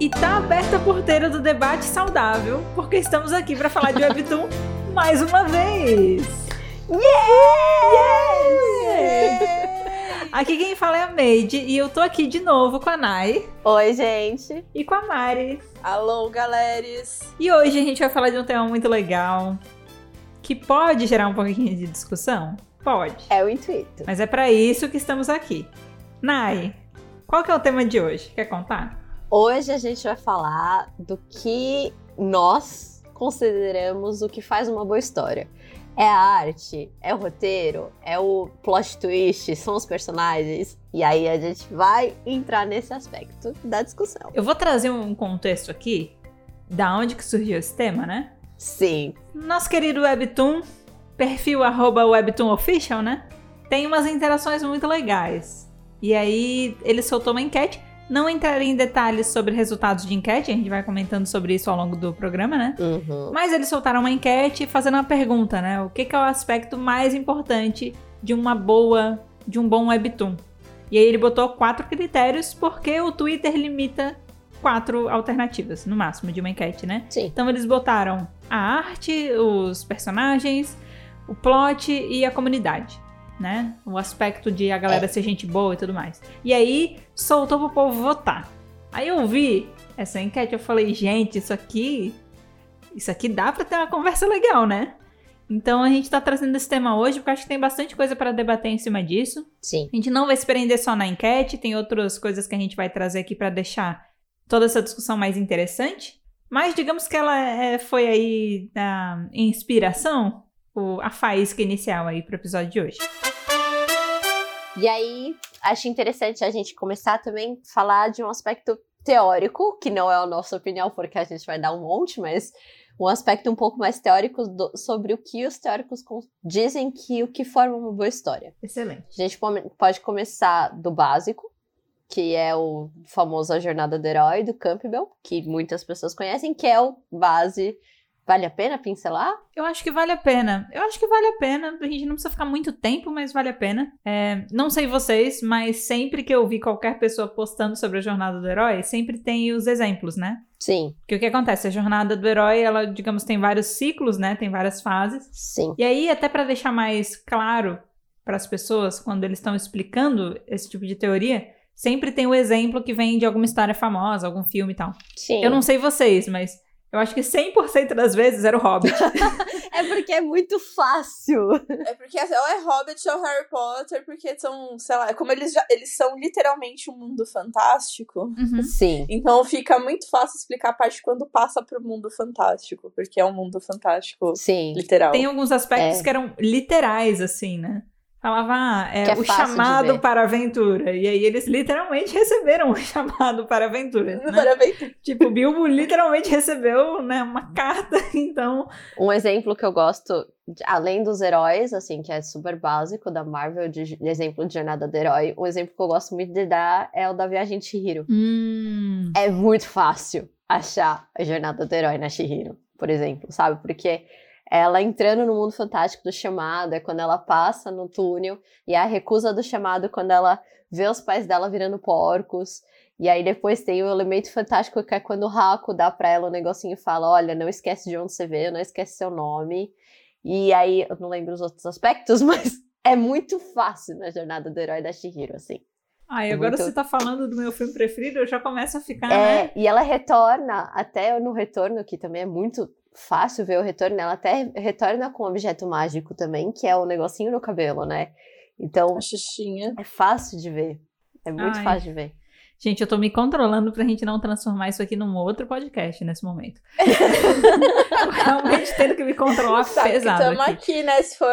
E tá aberta a porteira do debate saudável, porque estamos aqui para falar de Webtoon mais uma vez. Yeah! Aqui quem fala é a Made e eu tô aqui de novo com a Nai. Oi, gente. E com a Mari. Alô, galeres. E hoje a gente vai falar de um tema muito legal que pode gerar um pouquinho de discussão. Pode. É o intuito. Mas é para isso que estamos aqui. Nai, qual que é o tema de hoje? Quer contar? Hoje a gente vai falar do que nós consideramos o que faz uma boa história. É a arte? É o roteiro? É o plot twist? São os personagens? E aí a gente vai entrar nesse aspecto da discussão. Eu vou trazer um contexto aqui da onde que surgiu esse tema, né? Sim. Nosso querido Webtoon, perfil arroba Webtoon Official, né? Tem umas interações muito legais. E aí ele soltou uma enquete não entrarei em detalhes sobre resultados de enquete, a gente vai comentando sobre isso ao longo do programa, né? Uhum. Mas eles soltaram uma enquete fazendo uma pergunta, né? O que, que é o aspecto mais importante de uma boa, de um bom webtoon? E aí ele botou quatro critérios, porque o Twitter limita quatro alternativas, no máximo, de uma enquete, né? Sim. Então eles botaram a arte, os personagens, o plot e a comunidade né? O aspecto de a galera é. ser gente boa e tudo mais. E aí soltou pro povo votar. Aí eu vi essa enquete, eu falei, gente, isso aqui. Isso aqui dá pra ter uma conversa legal, né? Então a gente tá trazendo esse tema hoje porque acho que tem bastante coisa para debater em cima disso. Sim. A gente não vai se prender só na enquete, tem outras coisas que a gente vai trazer aqui para deixar toda essa discussão mais interessante. Mas digamos que ela é, foi aí a inspiração, a faísca inicial aí pro episódio de hoje. E aí, acho interessante a gente começar também a falar de um aspecto teórico, que não é a nossa opinião, porque a gente vai dar um monte, mas um aspecto um pouco mais teórico do, sobre o que os teóricos dizem que o que forma uma boa história. Excelente. A gente pode começar do básico, que é o famoso A Jornada do Herói, do Campbell, que muitas pessoas conhecem, que é o base Vale a pena pincelar? Eu acho que vale a pena. Eu acho que vale a pena. A gente não precisa ficar muito tempo, mas vale a pena. É, não sei vocês, mas sempre que eu vi qualquer pessoa postando sobre a jornada do herói, sempre tem os exemplos, né? Sim. Porque o que acontece? A jornada do herói, ela, digamos, tem vários ciclos, né? Tem várias fases. Sim. E aí, até para deixar mais claro para as pessoas, quando eles estão explicando esse tipo de teoria, sempre tem o exemplo que vem de alguma história famosa, algum filme e tal. Sim. Eu não sei vocês, mas eu acho que 100% das vezes era o Hobbit. é porque é muito fácil. É porque ou é Hobbit ou Harry Potter, porque são, sei lá, como eles já eles são literalmente um mundo fantástico. Uhum. Sim. Então fica muito fácil explicar a parte quando passa pro mundo fantástico, porque é um mundo fantástico Sim. literal. Tem alguns aspectos é. que eram literais, assim, né? Falava, ah, é, é o chamado para a aventura. E aí eles literalmente receberam o chamado para a aventura. Né? Para aventura. Tipo, Bilbo literalmente recebeu né, uma carta, então. Um exemplo que eu gosto, além dos heróis, assim, que é super básico da Marvel, de, de exemplo de jornada do herói, um exemplo que eu gosto muito de dar é o da viagem de Shihiro. Hum. É muito fácil achar a jornada do herói na Shihiro, por exemplo, sabe? Porque ela entrando no mundo fantástico do chamado, é quando ela passa no túnel, e a recusa do chamado quando ela vê os pais dela virando porcos. E aí depois tem o elemento fantástico que é quando o Raco dá pra ela um negocinho e fala: Olha, não esquece de onde você veio, não esquece seu nome. E aí, eu não lembro os outros aspectos, mas é muito fácil na jornada do herói da Shihiro, assim. Ah, e agora muito... você tá falando do meu filme preferido, eu já começo a ficar. É, né? e ela retorna, até no retorno, que também é muito fácil ver o retorno, ela até retorna com um objeto mágico também, que é o negocinho no cabelo, né? Então, a é fácil de ver. É muito Ai. fácil de ver. Gente, eu tô me controlando pra gente não transformar isso aqui num outro podcast nesse momento. Realmente tendo que me controlar Sabe pesado. Estamos aqui. aqui, né? Se for.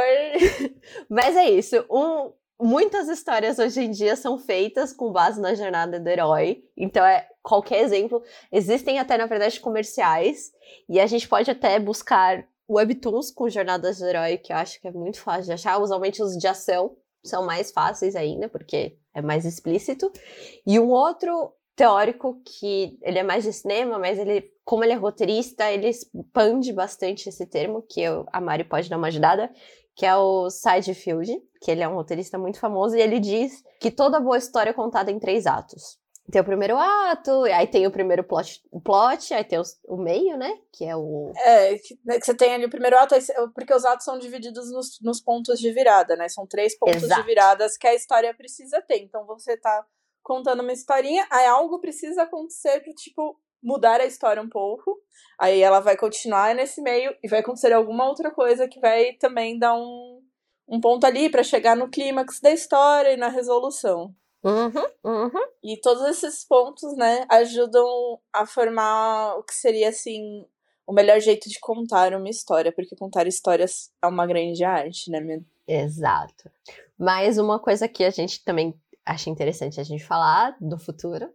Mas é isso. Um, muitas histórias hoje em dia são feitas com base na jornada do herói. Então, é qualquer exemplo. Existem até, na verdade, comerciais. E a gente pode até buscar webtoons com jornadas do herói, que eu acho que é muito fácil de achar. Usualmente os de ação são mais fáceis ainda, porque é mais explícito. E um outro teórico que ele é mais de cinema, mas ele, como ele é roteirista, ele expande bastante esse termo, que eu, a Mari pode dar uma ajudada, que é o Sidefield, que ele é um roteirista muito famoso, e ele diz que toda boa história é contada em três atos. Tem o primeiro ato, aí tem o primeiro plot, plot aí tem o, o meio, né? Que é o. É, que, né, que você tem ali o primeiro ato, porque os atos são divididos nos, nos pontos de virada, né? São três pontos Exato. de viradas que a história precisa ter. Então você tá contando uma historinha, aí algo precisa acontecer pra, tipo, mudar a história um pouco. Aí ela vai continuar nesse meio e vai acontecer alguma outra coisa que vai também dar um, um ponto ali para chegar no clímax da história e na resolução. Uhum, uhum. E todos esses pontos, né, ajudam a formar o que seria, assim, o melhor jeito de contar uma história, porque contar histórias é uma grande arte, né, minha? Exato. Mas uma coisa que a gente também acha interessante a gente falar do futuro,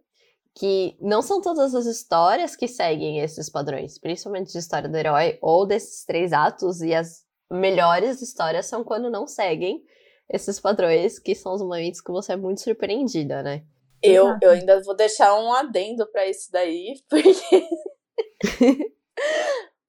que não são todas as histórias que seguem esses padrões, principalmente de história do herói ou desses três atos, e as melhores histórias são quando não seguem esses padrões, que são os momentos que você é muito surpreendida, né? Eu, Exato. eu ainda vou deixar um adendo pra isso daí, porque.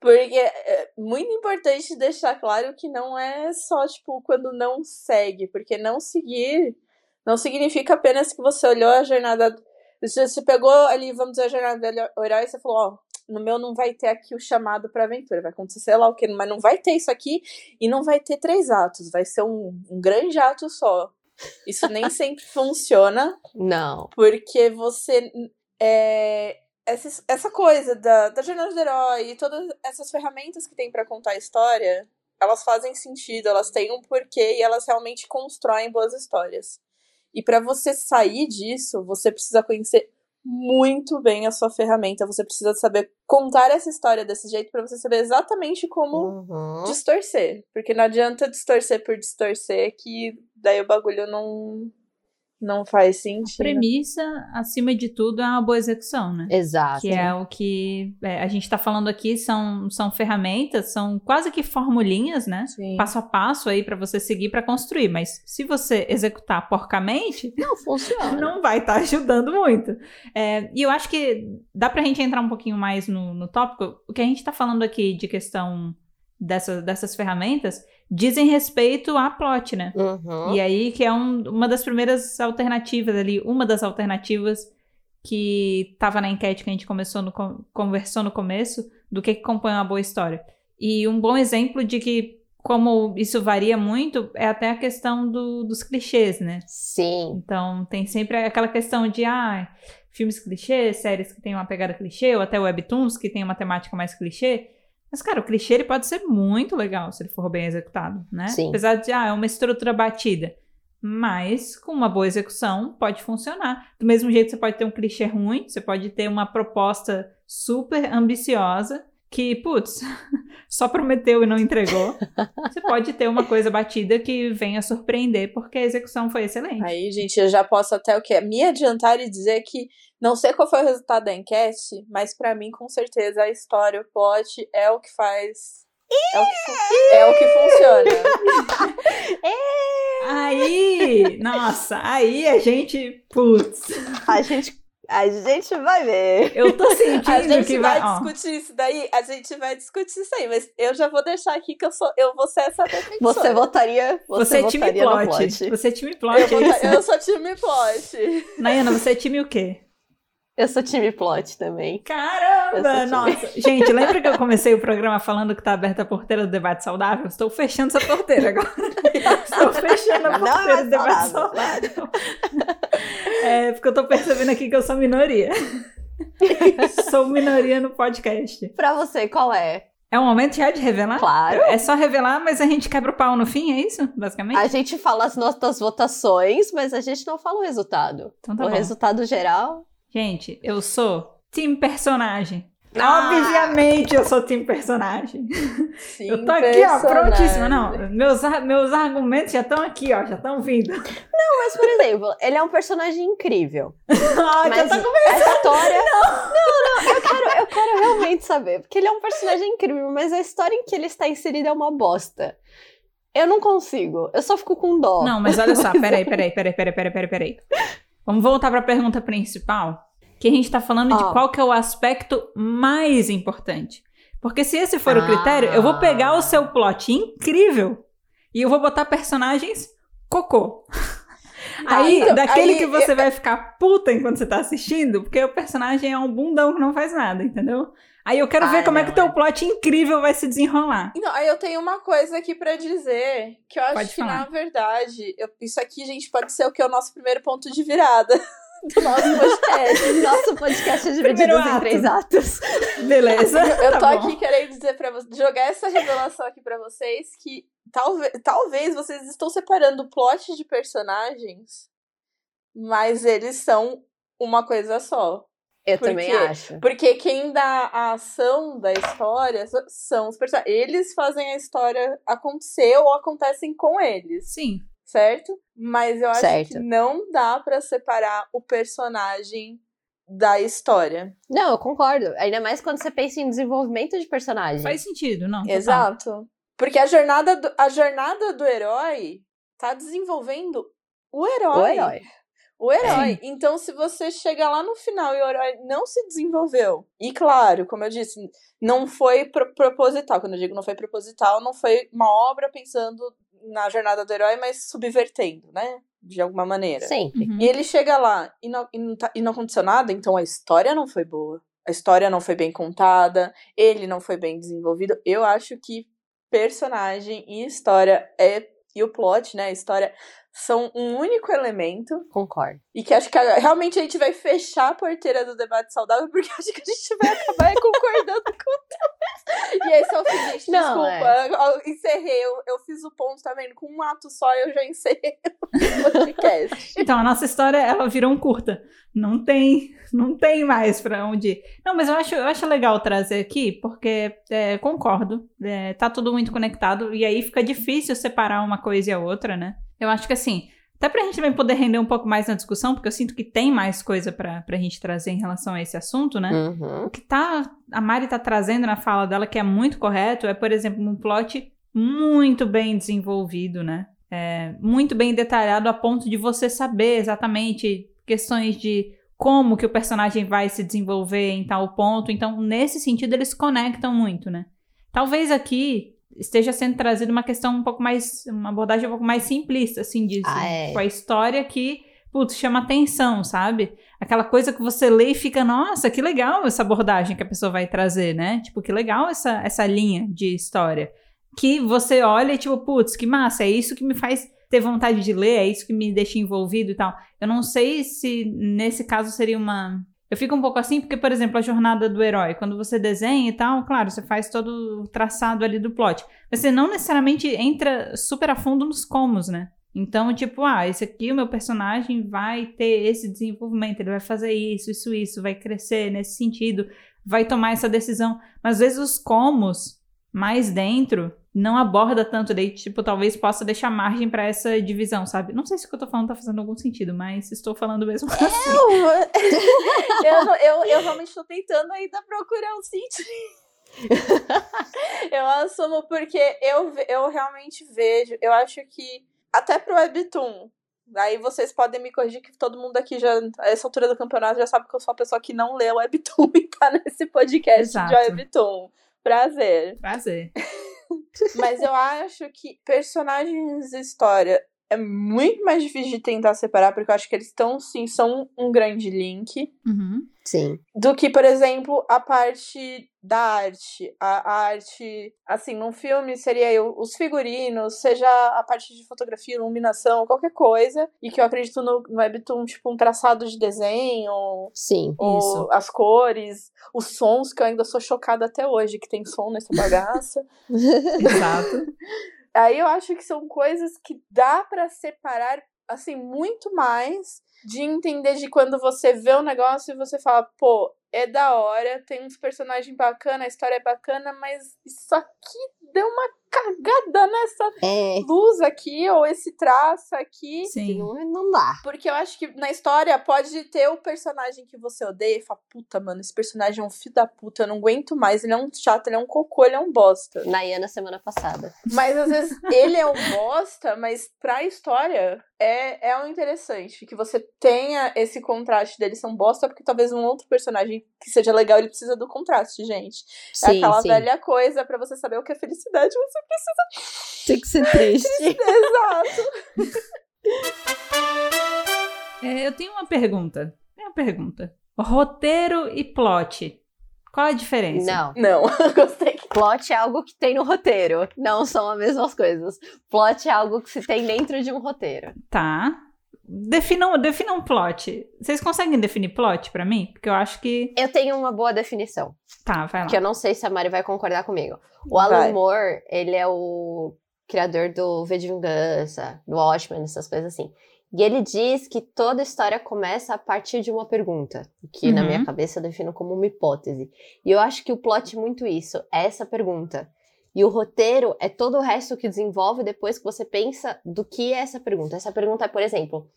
porque é muito importante deixar claro que não é só, tipo, quando não segue, porque não seguir não significa apenas que você olhou a jornada. Você, pegou ali, vamos dizer, a jornada do herói e você falou, ó, no meu não vai ter aqui o chamado pra aventura, vai acontecer sei lá o que, mas não vai ter isso aqui e não vai ter três atos, vai ser um, um grande ato só. Isso nem sempre funciona, Não. porque você. É, essa, essa coisa da, da jornada do herói e todas essas ferramentas que tem pra contar a história, elas fazem sentido, elas têm um porquê e elas realmente constroem boas histórias. E pra você sair disso, você precisa conhecer muito bem a sua ferramenta. Você precisa saber contar essa história desse jeito pra você saber exatamente como Uhum. distorcer. Porque não adianta distorcer por distorcer, que daí o bagulho não, não faz A sentido. premissa, acima de tudo, é uma boa execução, né? Exato. Que é o que é, a gente tá falando aqui, são, são ferramentas, são quase que formulinhas, né? Sim. Passo a passo aí pra você seguir pra construir. Mas se você executar porcamente, Não funciona. não vai estar ajudando muito. É, e eu acho que dá pra gente entrar um pouquinho mais no, no tópico. O que a gente tá falando aqui de questão dessa, dessas ferramentas dizem respeito à plot, né? Uhum. E aí que é um- uma das primeiras alternativas ali, uma das alternativas que estava na enquete que a gente começou no, co- conversou no começo do que, que compõe uma boa história. E um bom exemplo de que como isso varia muito é até a questão do- dos clichês, né? Sim. Então tem sempre aquela questão de ah, filmes clichês, séries que tem uma pegada clichê, ou até webtoons que tem uma temática mais clichê. Mas, cara, o clichê ele pode ser muito legal se ele for bem executado, né? Sim. Apesar de, ah, é uma estrutura batida. Mas, com uma boa execução, pode funcionar. Do mesmo jeito, você pode ter um clichê ruim, você pode ter uma proposta super ambiciosa que, putz, só prometeu e não entregou. você pode ter uma coisa batida que venha surpreender porque a execução foi excelente. Aí, gente, eu já posso até o quê? Me adiantar e dizer que não sei qual foi o resultado da enquete, mas pra mim, com certeza, a história, o plot é o que faz. É o que, é o que funciona. Aí, nossa, aí a gente, putz, A gente, a gente vai ver. eu tô A sentindo gente que vai vai, ó, discutir isso daí, a gente vai discutir isso aí, mas eu já vou deixar aqui que eu sou, eu vou ser essa defensora. Você votaria, você você, é time plot. plot. Você é time plot, eu, é isso? eu sou time plot. Nayana, você é time o quê? Eu sou time plot também. Caramba, time- nossa. Gente, lembra que eu comecei o programa falando que tá aberta a porteira do debate saudável? Estou fechando essa porteira agora. Estou fechando a é porteira do debate saudável. saudável. É, porque eu tô percebendo aqui que eu sou minoria. sou minoria no podcast. Pra você, qual é? É o momento já de revelar? Claro. É só revelar, mas a gente quebra o pau no fim, é isso? Basicamente? A gente fala as nossas votações, mas a gente não fala o resultado. Então tá o bom. resultado geral. Gente, eu sou time personagem. Ah! Obviamente eu sou time personagem. Sim, eu tô aqui, ó, personagem. prontíssima. Não, meus, meus argumentos já estão aqui, ó, já estão vindo. Mas, por exemplo, ele é um personagem incrível. Ah, Mas já tá a história. Não, não, eu quero, eu quero realmente saber. Porque ele é um personagem incrível, mas a história em que ele está inserido é uma bosta. Eu não consigo. Eu só fico com dó. Não, mas olha só, peraí, peraí, peraí, peraí, peraí, peraí, peraí. Vamos voltar pra pergunta principal, que a gente tá falando de qual que é o aspecto mais importante. Porque se esse for o Ah. critério, eu vou pegar o seu plot incrível e eu vou botar personagens cocô. Aí, então, daquele aí que você eu- vai ficar puta enquanto você tá assistindo, porque o personagem é um bundão que não faz nada, entendeu? Aí eu quero ver Ai, como é que o teu é. plot incrível vai se desenrolar. Não, aí eu tenho uma coisa aqui pra dizer, que eu acho Pode que, falar. na verdade, eu- isso aqui, gente, pode ser o que é o nosso primeiro ponto de virada do nosso podcast. Nosso podcast é dividido em três atos. Beleza? Eu tá tô bom. aqui querendo dizer para vocês, jogar essa revelação aqui pra vocês que talvez, talvez vocês estão separando o plot de personagens, mas eles são uma coisa só. Eu Por também quê? acho. Porque quem dá a ação da história são os personagens. Eles fazem a história acontecer ou acontecem com eles, Sim. certo? Mas eu acho Certo. que não dá pra separar o personagem da história. Não, eu concordo. Ainda mais quando você pensa em desenvolvimento de personagem. Faz sentido, não? total. Exato. Porque a jornada do, a jornada do herói tá desenvolvendo o herói. O herói. O herói. Sim. Então, se você chega lá no final e o herói não se desenvolveu, e claro, como eu disse, não foi pro- proposital. Quando eu digo não foi proposital, não foi uma obra pensando na jornada do herói, mas subvertendo, né? De alguma maneira. Sempre. Uhum. E ele chega lá e não, e, não tá- e não aconteceu nada, então a história não foi boa. A história não foi bem contada, ele não foi bem desenvolvido. Eu acho que personagem e história é. E o plot, né? A história são um único elemento. Concordo. E que acho que realmente a gente vai fechar a porteira do debate saudável, porque acho que a gente vai acabar concordando com o teu. E esse é o gente. Desculpa. Eu encerrei, eu, eu fiz o ponto, tá vendo? Com um ato só eu já encerrei podcast. Então, a nossa história, ela virou um curta. Não tem, não tem mais pra onde ir. Não, mas eu acho, eu acho legal trazer aqui, porque é, concordo, é, tá tudo muito conectado, e aí fica difícil separar uma coisa e a outra, né? Eu acho que assim, até pra gente também poder render um pouco mais na discussão, porque eu sinto que tem mais coisa pra, pra gente trazer em relação a esse assunto, né? Uhum. O que tá, a Mari tá trazendo na fala dela, que é muito correto, é, por exemplo, um plot muito bem desenvolvido, né? É, muito bem detalhado a ponto de você saber exatamente questões de como que o personagem vai se desenvolver em tal ponto. Então, nesse sentido, eles conectam muito, né? Talvez aqui esteja sendo trazida uma questão um pouco mais, uma abordagem um pouco mais simplista, assim, disso. Ah, é. Tipo, a história que, putz, chama atenção, sabe? Aquela coisa que você lê e fica, nossa, que legal essa abordagem que a pessoa vai trazer, né? Tipo, que legal essa, essa linha de história. Que você olha e, tipo, putz, que massa, é isso que me faz ter vontade de ler, é isso que me deixa envolvido e tal. Eu não sei se nesse caso seria uma. Eu fico um pouco assim, porque, por exemplo, a jornada do herói, quando você desenha e tal, claro, você faz todo o traçado ali do plot. Mas você não necessariamente entra super a fundo nos comos, né? Então, tipo, ah, esse aqui, o meu personagem vai ter esse desenvolvimento, ele vai fazer isso, isso, isso, vai crescer nesse sentido, vai tomar essa decisão. Mas às vezes os comos mais dentro não aborda tanto, daí, tipo, talvez possa deixar margem pra essa divisão, sabe? Não sei se o que eu tô falando tá fazendo algum sentido, mas estou falando mesmo assim. eu, não- eu, eu realmente tô tentando ainda procurar um sentido. eu assumo porque eu, eu realmente vejo, eu acho que até pro Webtoon, Daí vocês podem me corrigir que todo mundo aqui já, a essa altura do campeonato, já sabe que eu sou a pessoa que não lê o Webtoon e tá nesse podcast Exato. de Webtoon. Prazer. Prazer. Mas eu acho que personagens e história é muito mais difícil de tentar separar, porque eu acho que eles estão, sim, são um grande link. Uhum. Sim. Do que, por exemplo, a parte da arte. A, a arte, assim, num filme seria eu, os figurinos, seja a parte de fotografia, iluminação, qualquer coisa. E que eu acredito no, no Webtoon, tipo, um traçado de desenho, Sim. ou Isso. as cores, os sons, que eu ainda sou chocada até hoje, que tem som nessa bagaça. Exato. Aí eu acho que são coisas que dá pra separar, assim, muito mais de entender de quando você vê um negócio e você fala, pô, é da hora, tem uns personagens bacanas, a história é bacana, mas isso aqui deu uma cagada nessa É. luz aqui, ou esse traço aqui. Sim. Não, não dá. Porque eu acho que na história pode ter o personagem que você odeia e fala, puta, mano, esse personagem é um filho da puta, eu não aguento mais, ele é um chato, ele é um cocô, ele é um bosta. Nayana semana passada. Mas às vezes ele é um bosta, mas pra história é, é um interessante que você tenha esse contraste dele ser um bosta, porque talvez um outro personagem que seja legal, ele precisa do contraste, gente. é Sim, aquela sim. velha coisa pra você saber o que é felicidade, você Tem que ser triste. Exato. É, eu tenho uma pergunta. Tem uma pergunta. Roteiro e plot. Qual a diferença? Não. Não, gostei. que- Plot é algo que tem no roteiro. Não são as mesmas coisas. Plot é algo que se tem dentro de um roteiro. Tá. Definam, definam um plot. Vocês conseguem definir plot pra mim? Porque eu acho que. Eu tenho uma boa definição, Tá, vai lá. que eu não sei se a Mari vai concordar comigo. O Vai. Alan Moore, ele é o criador do V de Vingança, do Watchmen, essas coisas assim. E ele diz que toda história começa a partir de uma pergunta, que na Uhum. minha cabeça eu defino como uma hipótese. E eu acho que o plot é muito isso, é essa pergunta. E o roteiro é todo o resto que desenvolve depois que você pensa do que é essa pergunta. Essa pergunta é, por exemplo,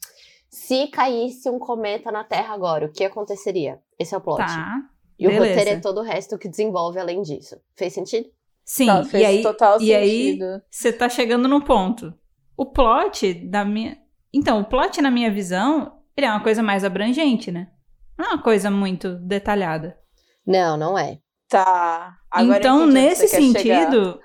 se caísse um cometa na Terra agora, o que aconteceria? Esse é o plot. Tá. E o beleza. roteiro é todo o resto que desenvolve além disso. Fez sentido? Sim, Tá, fez e aí, total e aí sentido. você tá chegando no ponto. O plot da minha. Então, o plot, na minha visão, ele é uma coisa mais abrangente, né? Não é uma coisa muito detalhada. Não, não é. Tá. Agora eu então, nesse você sentido.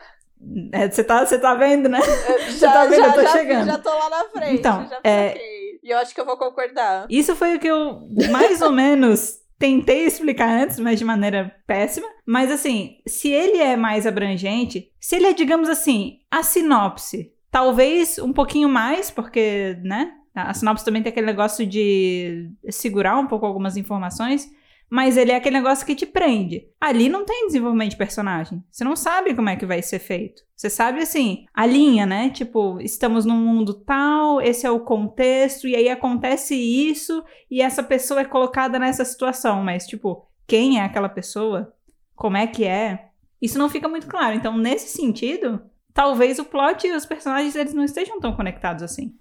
é, Você tá, você tá vendo, né? Já, tá vendo? já, Eu tô já, chegando. já tô lá na frente. Então, já é-. E eu acho que eu vou concordar. Isso foi o que eu mais ou menos tentei explicar antes, mas de maneira péssima. Mas assim, se ele é mais abrangente, se ele é, digamos assim, a sinopse, talvez um pouquinho mais, porque, né? A sinopse também tem aquele negócio de segurar um pouco algumas informações. Mas ele é aquele negócio que te prende. Ali não tem desenvolvimento de personagem. Você não sabe como é que vai ser feito. Você sabe, assim, a linha, né? Tipo, estamos num mundo tal, esse é o contexto, e aí acontece isso, e essa pessoa é colocada nessa situação. Mas, tipo, quem é aquela pessoa? Como é que é? Isso não fica muito claro. Então, nesse sentido, talvez o plot e os personagens eles não estejam tão conectados assim.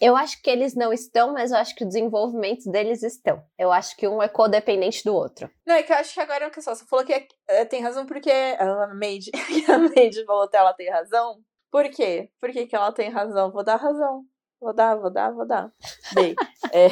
Eu acho que eles não estão, mas eu acho que o desenvolvimento deles estão. Eu acho que um é codependente do outro. Não, é que eu acho que agora é uma questão. Você falou que é- é, tem razão porque a Made, a Made falou que ela tem razão. Por quê? Por que, que ela tem razão? Vou dar razão. Vou dar, vou dar, vou dar. Dei. É,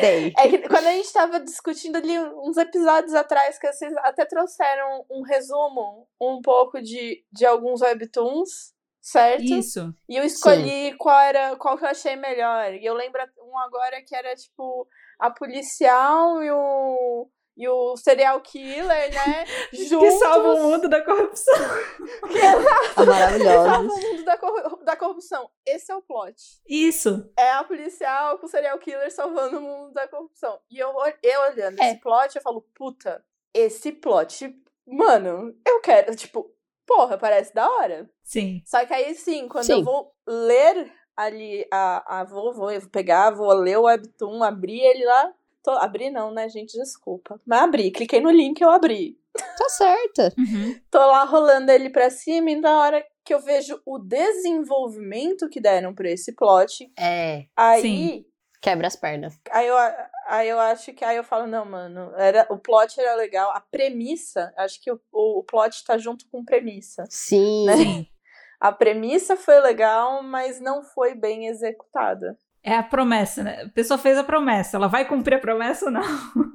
Dei. é que quando a gente tava discutindo ali uns episódios atrás, que vocês até trouxeram um resumo um pouco de, de alguns webtoons, certo? Isso. E eu escolhi qual era qual que eu achei melhor. E eu lembro um agora que era tipo a policial e o e o serial killer, né? Juntos. Que salva o mundo da corrupção. Salva Maravilhosos. o mundo da, corru- da corrupção. Esse é o plot. Isso. É a policial com o serial killer salvando o mundo da corrupção. E eu, eu olhando É. esse plot, eu falo, puta, esse plot, mano, eu quero, tipo, porra, parece da hora. Sim. Só que aí sim, quando Sim. eu vou ler ali a, a vou, vou eu vou pegar, vou ler o webtoon, abrir ele lá. Tô, abri não, né, gente? Desculpa. Mas abri, cliquei no link eu abri. Tá certo. Uhum. Tô lá rolando ele pra cima e na hora que eu vejo o desenvolvimento que deram pra esse plot, É. aí Sim. Quebra as pernas. Aí eu, aí eu acho que aí eu falo, não, mano, era, o plot era legal, a premissa, acho que o, o, o plot tá junto com premissa. Sim. Né? Sim. A premissa foi legal, mas não foi bem executada. É a promessa, né? A pessoa fez a promessa. Ela vai cumprir a promessa ou não?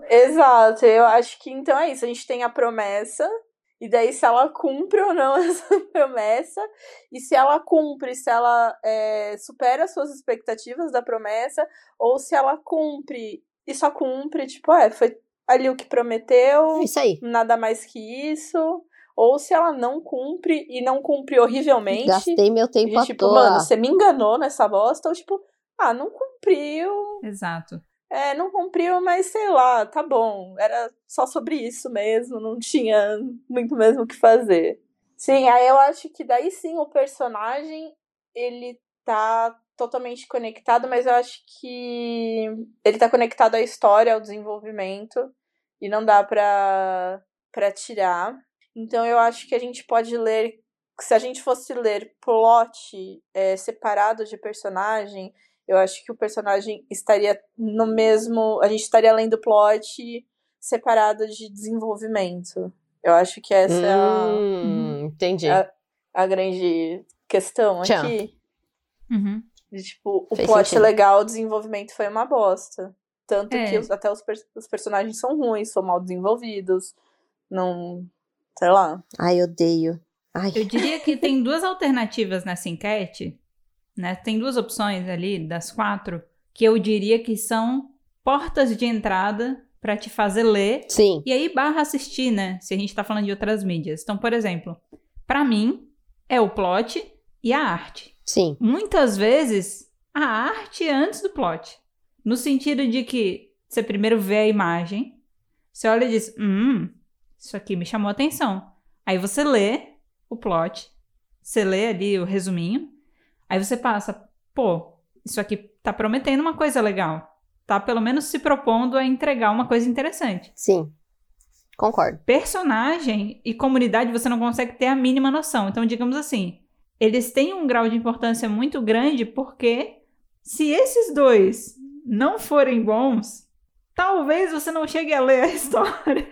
Exato, eu acho que então é isso. A gente tem a promessa, e daí se ela cumpre ou não essa promessa, e se ela cumpre, se ela é, supera as suas expectativas da promessa, ou se ela cumpre e só cumpre, tipo, é, foi ali o que prometeu, É Isso aí. nada mais que isso. Ou se ela não cumpre e não cumpre horrivelmente. Gastei meu tempo e, à tipo, toa. mano, você me enganou nessa bosta, ou tipo, ah, não cumpriu, Exato. É, não cumpriu, mas sei lá, tá bom. Era só sobre isso mesmo, não tinha muito mesmo o que fazer. Sim, aí eu acho que daí sim o personagem, ele tá totalmente conectado, mas eu acho que ele tá conectado à história, ao desenvolvimento, e não dá pra, pra tirar. Então eu acho que a gente pode ler, se a gente fosse ler plot é, separado de personagem, eu acho que o personagem estaria no mesmo. A gente estaria lendo plot separado de desenvolvimento. Eu acho que essa é a, Hum, entendi. É- a grande questão Tchau. aqui. Uhum. De, tipo, o Fez plot é sentido. legal, o desenvolvimento foi uma bosta. Tanto É. que os- até os, os personagens são ruins, são mal desenvolvidos. Não. Sei lá. Ai, odeio. Ai. Eu diria que tem duas alternativas nessa enquete, né? Tem duas opções ali das quatro que eu diria que são portas de entrada para te fazer ler Sim. e aí barra assistir, né? Se a gente tá falando de outras mídias. Então, por exemplo, para mim é o plot e a arte. Sim. Muitas vezes a arte é antes do plot. No sentido de que você primeiro vê a imagem, você olha e diz: Hum, isso aqui me chamou a atenção. Aí você lê o plot, você lê ali o resuminho, aí você passa: pô, isso aqui tá prometendo uma coisa legal. Tá pelo menos se propondo a entregar uma coisa interessante. Sim. Concordo. Personagem e comunidade você não consegue ter a mínima noção. Então, digamos assim, eles têm um grau de importância muito grande porque se esses dois não forem bons, talvez você não chegue a ler a história.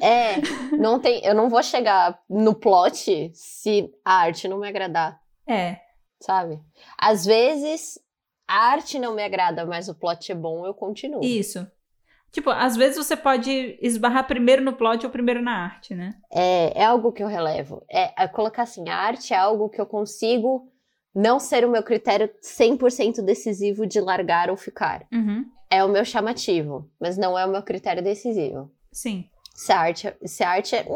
É, não tem, eu não vou chegar no plot se a arte não me agradar, É, sabe? Às vezes a arte não me agrada, mas o plot é bom, eu continuo. isso. Tipo, às vezes você pode esbarrar primeiro no plot ou primeiro na arte, né? É, é algo que eu relevo. É, é colocar assim, a arte é algo que eu consigo não ser o meu critério 100% decisivo de largar ou ficar. Uhum. É o meu chamativo, mas não é o meu critério decisivo. Sim. Se a arte, se a arte é.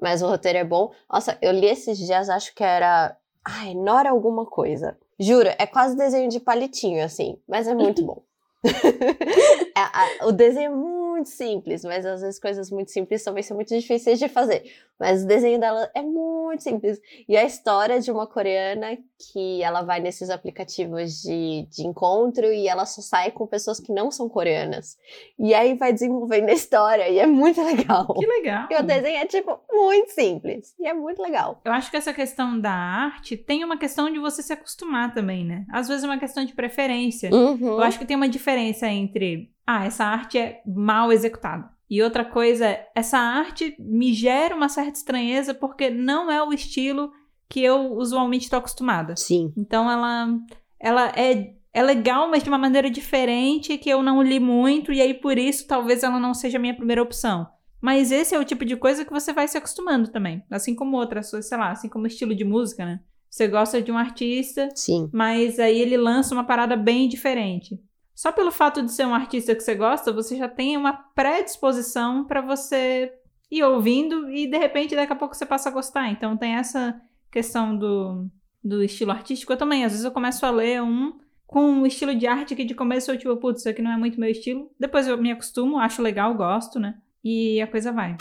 Mas o roteiro é bom. Nossa, eu li esses dias, acho que era. Ai, Nora alguma coisa. Juro, é quase desenho de palitinho, assim, mas é muito bom. É, a- o desenho é muito simples, mas às vezes coisas muito simples também são muito difíceis de fazer. Mas o desenho dela é muito simples. E a história de uma coreana que ela vai nesses aplicativos de, de encontro e ela só sai com pessoas que não são coreanas. E aí vai desenvolvendo a história e é muito legal. Que legal. E o desenho é, tipo, muito simples. E é muito legal. Eu acho que essa questão da arte tem uma questão de você se acostumar também, né? Às vezes é uma questão de preferência. Uhum. Eu acho que tem uma diferença entre, ah, essa arte é mal executada. E outra coisa é, essa arte me gera uma certa estranheza porque não é o estilo que eu usualmente estou acostumada. Sim. Então ela, ela é, é legal, mas de uma maneira diferente que eu não li muito, e aí por isso talvez ela não seja a minha primeira opção. Mas esse é o tipo de coisa que você vai se acostumando também. Assim como outras coisas, sei lá, assim como estilo de música, né? Você gosta de um artista, Sim. mas aí ele lança uma parada bem diferente. Só pelo fato de ser um artista que você gosta, você já tem uma predisposição pra você ir ouvindo e de repente daqui a pouco você passa a gostar. Então tem essa questão do, do estilo artístico. Eu também, às vezes eu começo a ler um com um estilo de arte que de começo eu tipo, putz, isso aqui não é muito meu estilo. Depois eu me acostumo, acho legal, gosto, né? E a coisa vai.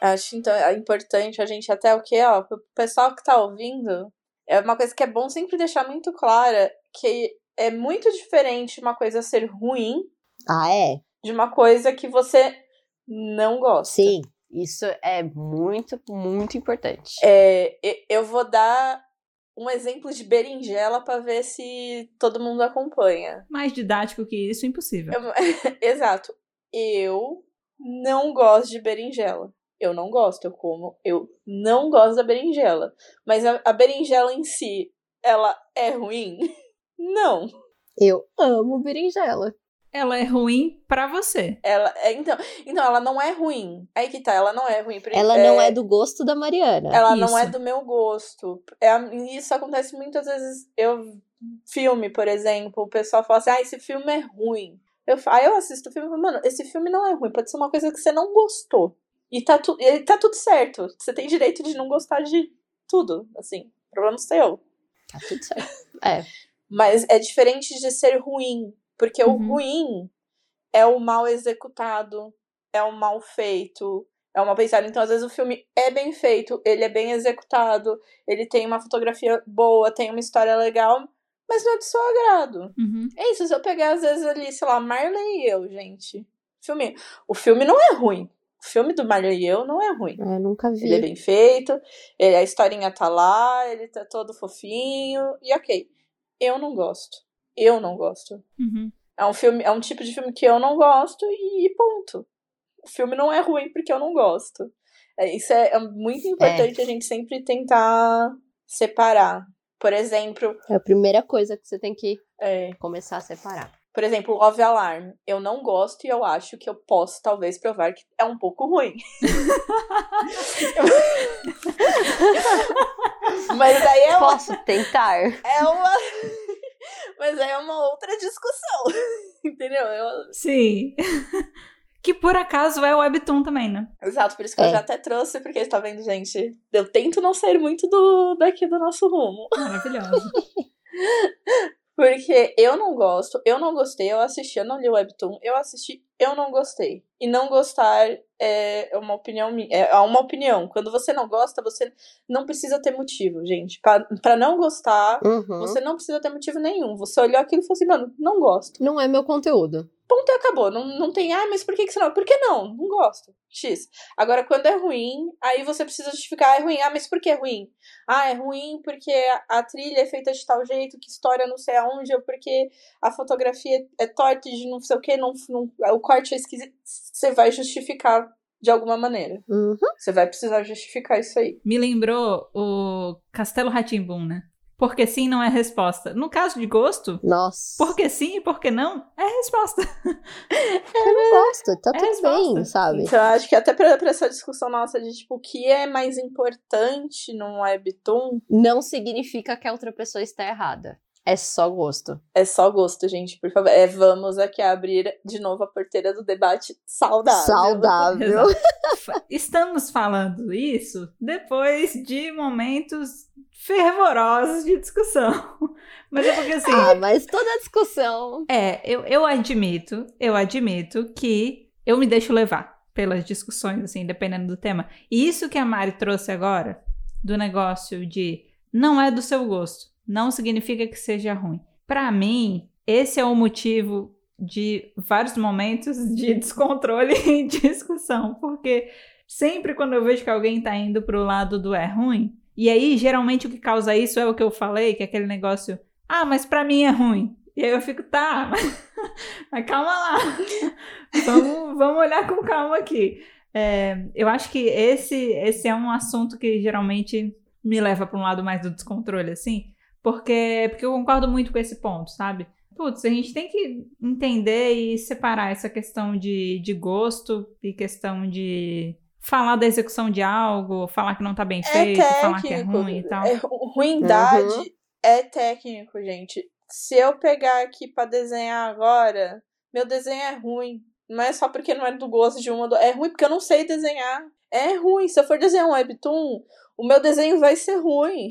Acho então é importante a gente até o que, ó, pro pessoal que tá ouvindo, é uma coisa que é bom sempre deixar muito clara que é muito diferente uma coisa ser ruim Ah, é? de uma coisa que você não gosta. Sim. Isso é muito, muito importante. É, eu vou dar um exemplo de berinjela pra ver se todo mundo acompanha. Mais didático que isso, impossível. Eu- Exato. Eu não gosto de berinjela. Eu não gosto, eu como. Eu não gosto da berinjela. Mas a, a berinjela em si, ela é ruim? Não. Eu amo berinjela. Ela é ruim pra você. Ela, é, então, então, ela não é ruim. Aí que tá, ela não é ruim. Ela não é do gosto da Mariana. Ela não é Isso. do meu gosto. É, isso acontece muitas vezes. Eu filme, por exemplo, o pessoal fala assim: "Ah, esse filme é ruim". Eu, aí eu assisto o filme e falo, mano, esse filme não é ruim, pode ser uma coisa que você não gostou. E tá, tu, e tá tudo certo. Você tem direito de não gostar de tudo, assim. Problema seu. Tá tudo certo. É. Mas é diferente de ser ruim. Porque o Uhum. ruim é o mal executado, é o mal feito, é o mal pensado. Então, às vezes, o filme é bem feito, ele é bem executado, ele tem uma fotografia boa, tem uma história legal, mas não é do seu agrado. Uhum. É isso, se eu pegar, às vezes, ali, sei lá, Marley e eu, gente. Filme. O filme não é ruim. O filme do Marley e eu não é ruim. Eu nunca vi. Ele é bem feito, ele- a historinha tá lá, ele tá todo fofinho, e ok. Eu não gosto. Eu não gosto. Uhum. É um filme, é um tipo de filme que eu não gosto e ponto. O filme não é ruim porque eu não gosto. É, isso é, é muito importante a gente sempre tentar separar. Por exemplo, É a primeira coisa que você tem que é, começar a separar. Por exemplo, Love Alarm. Eu não gosto e eu acho que eu posso talvez provar que é um pouco ruim. Mas daí é uma, Posso tentar? é uma Mas aí é uma outra discussão. Entendeu? Eu... Sim. Que por acaso é o Webtoon também, né? Exato, por isso que É. eu já até trouxe, porque tá vendo, gente? Eu tento não sair muito do daqui do nosso rumo. Maravilhoso. Porque eu não gosto, eu não gostei, eu assisti, eu não li o Webtoon, eu assisti, eu não gostei. E não gostar é uma opinião minha, é uma opinião. Quando você não gosta, você não precisa ter motivo, gente. Pra, pra não gostar, Uhum. você não precisa ter motivo nenhum. Você olhou aquilo e falou assim, mano, não gosto. Não é meu conteúdo. Ponto e acabou. Não, não tem, ah, mas por que, que você não? Por que não? Não gosto. X. Agora, quando é ruim, aí você precisa justificar, ah, é ruim. Ah, mas por que é ruim? Ah, é ruim porque a, trilha é feita de tal jeito, que história não sei aonde, ou porque a fotografia é torta de não sei o que, não, não, o corte é esquisito. Você vai justificar de alguma maneira. Uhum. Você vai precisar justificar isso aí. Me lembrou o Castelo Ratimbum, né? Porque sim não é resposta. No caso de gosto, Nossa. porque sim e porque não é resposta. Eu não gosto, tá É tudo resposta. bem, sabe? Então, eu acho que até pra, pra essa discussão nossa de, tipo, o que é mais importante num webtoon, Não significa que a outra pessoa está errada. É só gosto. É só gosto, gente, por favor. É, vamos aqui abrir de novo a porteira do debate saudável. Saudável. Estamos falando isso depois de momentos fervorosos de discussão. Mas é porque assim. Ah, mas toda discussão. É, eu, eu admito, eu admito que eu me deixo levar pelas discussões, assim, dependendo do tema. E isso que a Mari trouxe agora, do negócio de não é do seu gosto, não significa que seja ruim. Pra mim, esse é o motivo de vários momentos de descontrole e discussão, porque sempre quando eu vejo que alguém tá indo pro lado do é ruim, e aí geralmente o que causa isso é o que eu falei, que é aquele negócio, ah, mas pra mim é ruim. E aí eu fico, tá, mas calma lá. vamos, vamos olhar com calma aqui. É, eu acho que esse, esse é um assunto que geralmente me leva para um lado mais do descontrole, assim, porque, porque eu concordo muito com esse ponto, sabe? Putz, a gente tem que entender e separar essa questão de, de gosto e questão de falar da execução de algo, falar que não tá bem É feito, falar que é técnico. ruim e tal. É, ruindade Uhum. é técnico, gente. Se eu pegar aqui pra desenhar agora, meu desenho é ruim. Não é só porque não é do gosto de uma. do- É ruim porque eu não sei desenhar. É ruim. Se eu for desenhar um webtoon, o meu desenho vai ser ruim.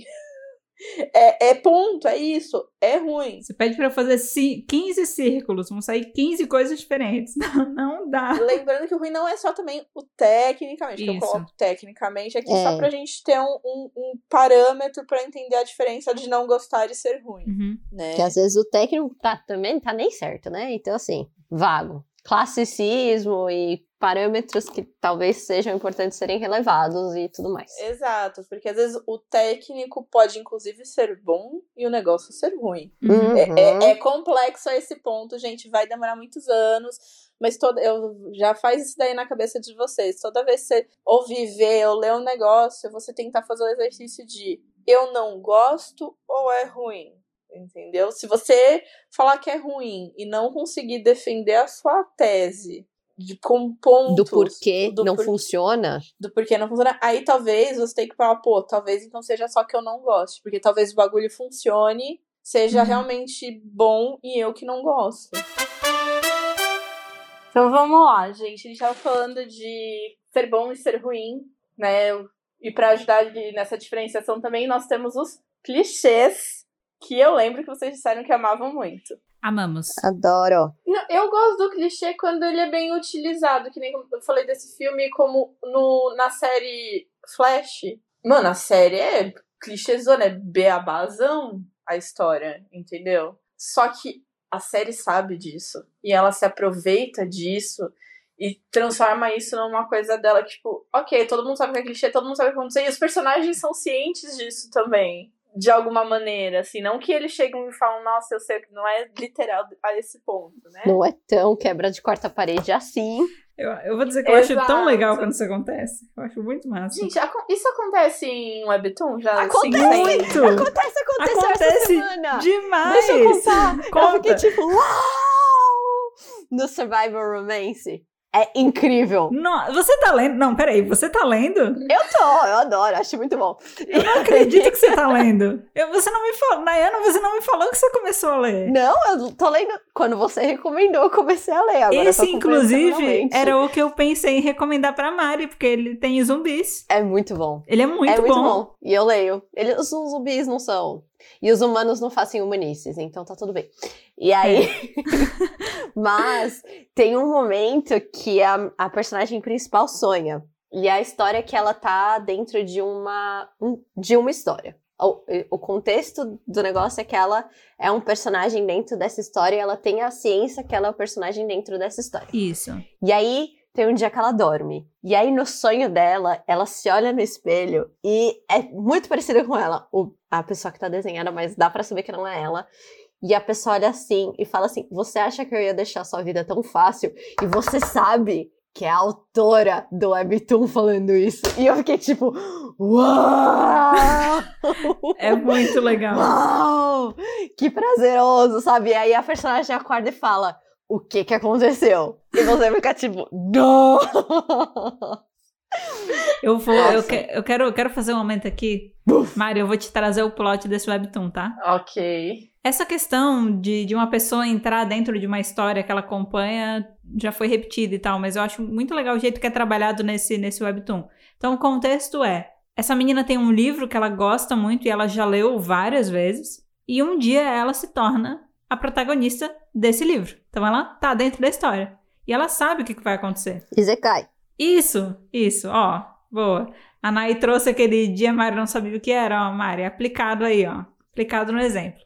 É, é ponto, é isso. É ruim. Você pede pra eu fazer ci- 15 círculos, vão sair 15 coisas diferentes. Não, não dá. Lembrando que o ruim não é só também o tecnicamente, que eu Isso. coloco tecnicamente aqui É. só pra gente ter um, um, um parâmetro pra entender a diferença de não gostar e ser ruim, Uhum. né? Que às vezes o técnico tá, também não tá nem certo, né? Então, assim, vago. Classicismo e parâmetros que talvez sejam importantes serem relevados e tudo mais. Exato, porque às vezes o técnico pode inclusive ser bom e o negócio ser ruim. Uhum. É, é- é complexo a esse ponto, gente. Vai demorar muitos anos. Mas toda, eu já faz isso daí na cabeça de vocês. Toda vez que você ouvir, ver ou ler um negócio, você tentar fazer o exercício de eu não gosto ou é ruim. Entendeu? Se você falar que é ruim e não conseguir defender a sua tese de, com pontos Do porquê do não por- funciona. do porquê não funciona, aí talvez você tenha que falar, pô, talvez então seja só que eu não goste. Porque talvez o bagulho funcione, seja Uhum. realmente bom e eu que não gosto. Então vamos lá, gente. A gente tava falando de ser bom e ser ruim, né? E pra ajudar nessa diferenciação também, nós temos os clichês, que eu lembro que vocês disseram que amavam muito. Amamos. Adoro. Não, eu gosto do clichê quando ele é bem utilizado, que nem eu falei desse filme, como no, na série Flash. Mano, a série é clichêzona, é beabazão a história, entendeu? Só que a série sabe disso. E ela se aproveita disso e transforma isso numa coisa dela, tipo, ok, todo mundo sabe que é clichê, todo mundo sabe o que vai acontecer, e os personagens são cientes disso também. De alguma maneira, assim, não que eles chegam e falam, nossa, eu sei que não é literal a esse ponto, né? Não é tão quebra de quarta parede assim. Eu, eu vou dizer que eu acho tão legal quando isso acontece. Eu acho muito massa. Gente, isso acontece em Webtoon já? Acontece Sim, sim. muito! Acontece, Acontece semana. Demais! Deixa eu contar. Eu Conta. fiquei tipo, uau! No Survival Romance. É incrível. Não, você tá lendo? Não, peraí, você tá lendo? Eu tô, eu adoro, acho muito bom. Eu não acredito que você tá lendo. Eu, você não me falou, Nayana, você não me falou que você começou a ler. Não, eu tô lendo. Quando você recomendou, eu comecei a ler. Agora Esse, inclusive, era o que eu pensei em recomendar pra Mari, porque ele tem zumbis. É muito bom. Ele é muito, é muito bom. bom. E eu leio. Ele, os zumbis não são. E os humanos não fazem humanices, então tá tudo bem. E aí. Mas tem um momento que a, a personagem principal sonha. E a história é que ela tá dentro de uma, um- de uma história. O, o contexto do negócio é que ela é um personagem dentro dessa história e ela tem a ciência que ela é o personagem dentro dessa história. Isso. E aí tem um dia que ela dorme. E aí no sonho dela, ela se olha no espelho e é muito parecida com ela, o, a pessoa que tá desenhando, mas dá pra saber que não é ela. E a pessoa olha assim e fala assim: Você acha que eu ia deixar sua vida tão fácil? E você sabe que é a autora do Webtoon falando isso. E eu fiquei tipo: Uau! É muito legal. Uau! Que prazeroso, sabe? E aí a personagem acorda e fala: O que que aconteceu? E você fica tipo: Não! Eu vou, eu, que- eu quero, eu quero fazer um momento aqui. Mari, eu vou te trazer o plot desse webtoon, tá? Ok. Essa questão de, de uma pessoa entrar dentro de uma história que ela acompanha já foi repetida e tal, mas eu acho muito legal o jeito que é trabalhado nesse, nesse webtoon. Então, o contexto é: essa menina tem um livro que ela gosta muito e ela já leu várias vezes, e um dia ela se torna a protagonista desse livro. Então, ela tá dentro da história. E ela sabe o que que vai acontecer. Izekai. Isso, isso, ó, boa. A Nai trouxe aquele dia, a Mari não sabia o que era, ó, Mari, aplicado aí, ó, aplicado no exemplo.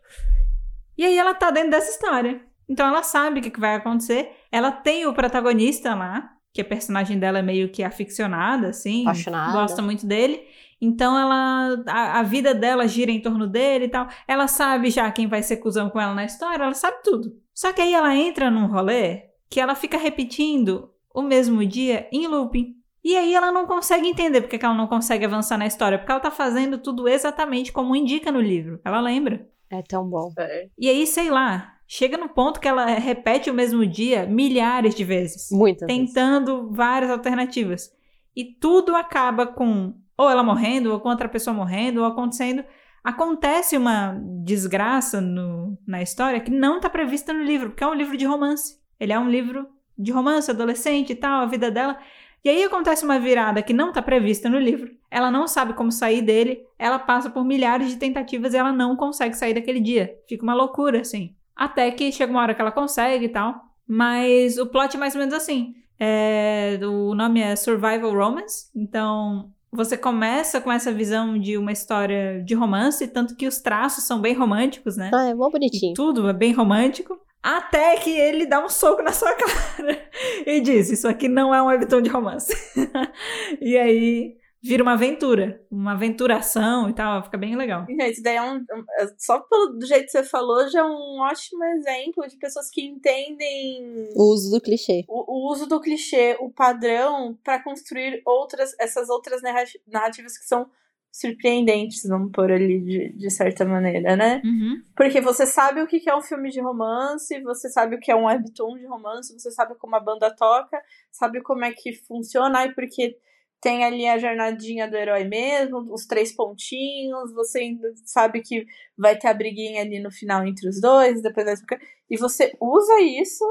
E aí ela tá dentro dessa história. Então ela sabe o que que vai acontecer. Ela tem o protagonista lá, que a personagem dela é meio que aficionada, assim, Apaixonada. gosta muito dele. Então ela, a, a vida dela gira em torno dele e tal. Ela sabe já quem vai ser cuzão com ela na história, ela sabe tudo. Só que aí ela entra num rolê que ela fica repetindo o mesmo dia em looping. E aí ela não consegue entender porque que ela não consegue avançar na história, porque ela tá fazendo tudo exatamente como indica no livro. Ela lembra. É tão bom. É. E aí, sei lá, chega no ponto que ela repete o mesmo dia milhares de vezes, Muitas vezes. tentando várias alternativas. E tudo acaba com ou ela morrendo, ou com outra pessoa morrendo, ou acontecendo. Acontece uma desgraça no, na história que não tá prevista no livro, porque é um livro de romance. Ele é um livro de romance, adolescente e tal, a vida dela. E aí acontece uma virada que não tá prevista no livro. Ela não sabe como sair dele. Ela passa por milhares de tentativas e ela não consegue sair daquele dia. Fica uma loucura, assim. Até que chega uma hora que ela consegue e tal. Mas o plot é mais ou menos assim. É, o nome é Survival Romance. Então, você começa com essa visão de uma história de romance, tanto que os traços são bem românticos, né? Ah, é E bonitinho. tudo é bem romântico. Até que ele dá um soco na sua cara e diz: Isso aqui não é um webtoon de romance. e aí vira uma aventura, uma aventuração e tal, fica bem legal. Gente, daí é um. é- Só pelo do jeito que você falou, já é um ótimo exemplo de pessoas que entendem O uso do clichê. o, o uso do clichê, o padrão, pra construir outras, essas outras narrati- narrativas que são surpreendentes, vamos pôr ali de, de certa maneira, né? Uhum. Porque você sabe o que que é um filme de romance, você sabe o que é um webtoon de romance, você sabe como a banda toca, sabe como é que funciona, e porque tem ali a jornadinha do herói mesmo, os três pontinhos, você ainda sabe que vai ter a briguinha ali no final entre os dois, depois vai ficar... E você usa isso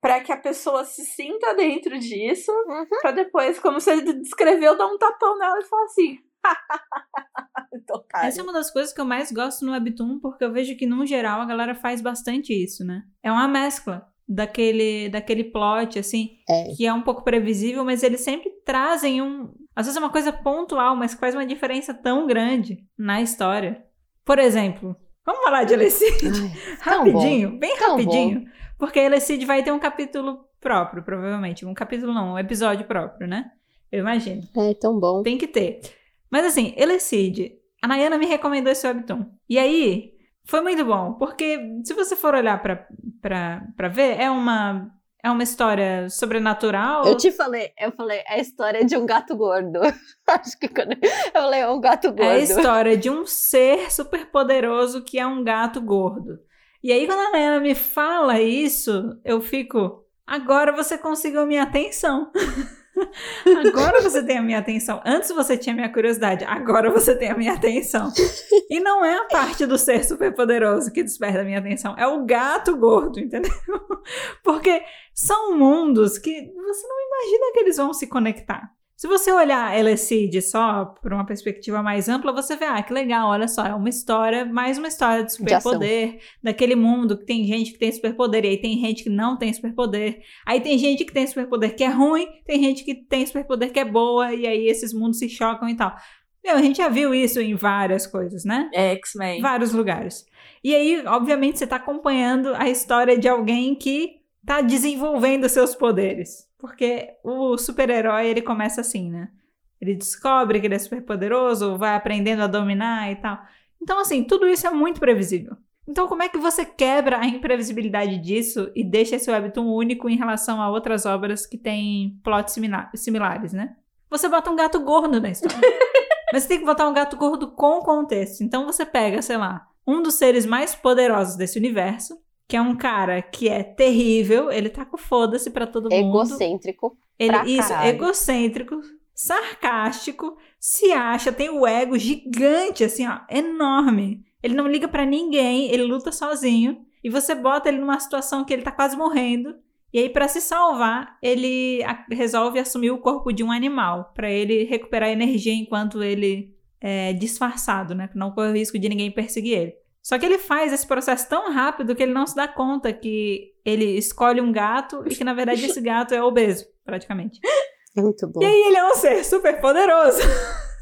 pra que a pessoa se sinta dentro disso, pra depois, como você descreveu, dar um tapão nela e falar assim. Otário. Essa é uma das coisas que eu mais gosto no Webtoon, porque eu vejo que, no geral, a galera faz bastante isso, né? É uma mescla daquele, daquele plot, assim, É. que é um pouco previsível, mas eles sempre trazem um. Às vezes é uma coisa pontual, mas que faz uma diferença tão grande na história. Por exemplo, vamos falar de Elecid? Tão bom. rapidinho, bem Tão rapidinho. Porque Elecid vai ter um capítulo próprio, provavelmente. Um capítulo não, um episódio próprio, né? Eu imagino. É tão bom. Tem que ter. Mas assim, Elecid, a Nayana me recomendou esse webtoon. E aí, foi muito bom, porque se você for olhar pra ver, é uma, é uma história sobrenatural. Eu te falei, eu falei, é a história de um gato gordo. Acho que quando eu falei, é um gato gordo. É a história de um ser super poderoso que é um gato gordo. E aí, quando a Nayana me fala isso, eu fico. agora você conseguiu minha atenção. Agora você tem a minha atenção. Antes você tinha a minha curiosidade, agora você tem a minha atenção. E não é a parte do ser superpoderoso que desperta a minha atenção, é o gato gordo, entendeu? Porque são mundos que você não imagina que eles vão se conectar. Se você olhar Elecid só por uma perspectiva mais ampla, você vê, ah, que legal, olha só, é uma história, mais uma história de superpoder, daquele mundo que tem gente que tem superpoder, e aí tem gente que não tem superpoder. Aí tem gente que tem superpoder que é ruim, tem gente que tem superpoder que é boa, e aí esses mundos se chocam e tal. Meu, a gente já viu isso em várias coisas, né? X-Men. Vários lugares. E aí, obviamente, você tá acompanhando a história de alguém que tá desenvolvendo seus poderes. Porque o super-herói, ele começa assim, né? Ele descobre que ele é super poderoso, vai aprendendo a dominar e tal. Então, assim, tudo isso é muito previsível. Então, como é que você quebra a imprevisibilidade disso e deixa esse webtoon único em relação a outras obras que têm plots similares, né? Você bota um gato gordo na história. Mas você tem que botar um gato gordo com contexto. Então, você pega, sei lá, um dos seres mais poderosos desse universo, que é um cara que é terrível, ele tá com foda-se pra todo mundo. Egocêntrico. Ele, isso, caralho. egocêntrico, sarcástico, se acha, tem o ego gigante, assim, ó, enorme. Ele não liga para ninguém, ele luta sozinho. E você bota ele numa situação que ele tá quase morrendo. E aí, para se salvar, ele resolve assumir o corpo de um animal, para ele recuperar energia enquanto ele é disfarçado, né? Não correr o risco de ninguém perseguir ele. Só que ele faz esse processo tão rápido que ele não se dá conta que ele escolhe um gato e que, na verdade, esse gato é obeso, praticamente. Muito bom. E aí ele é um ser super poderoso.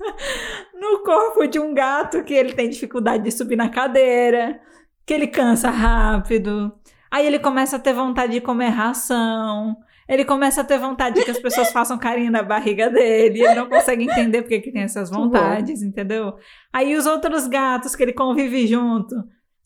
no corpo de um gato que ele tem dificuldade de subir na cadeira, que ele cansa rápido. Aí ele começa a ter vontade de comer ração. Ele começa a ter vontade de que as pessoas façam carinho na barriga dele. Ele não consegue entender porque que tem essas vontades, entendeu? Aí os outros gatos que ele convive junto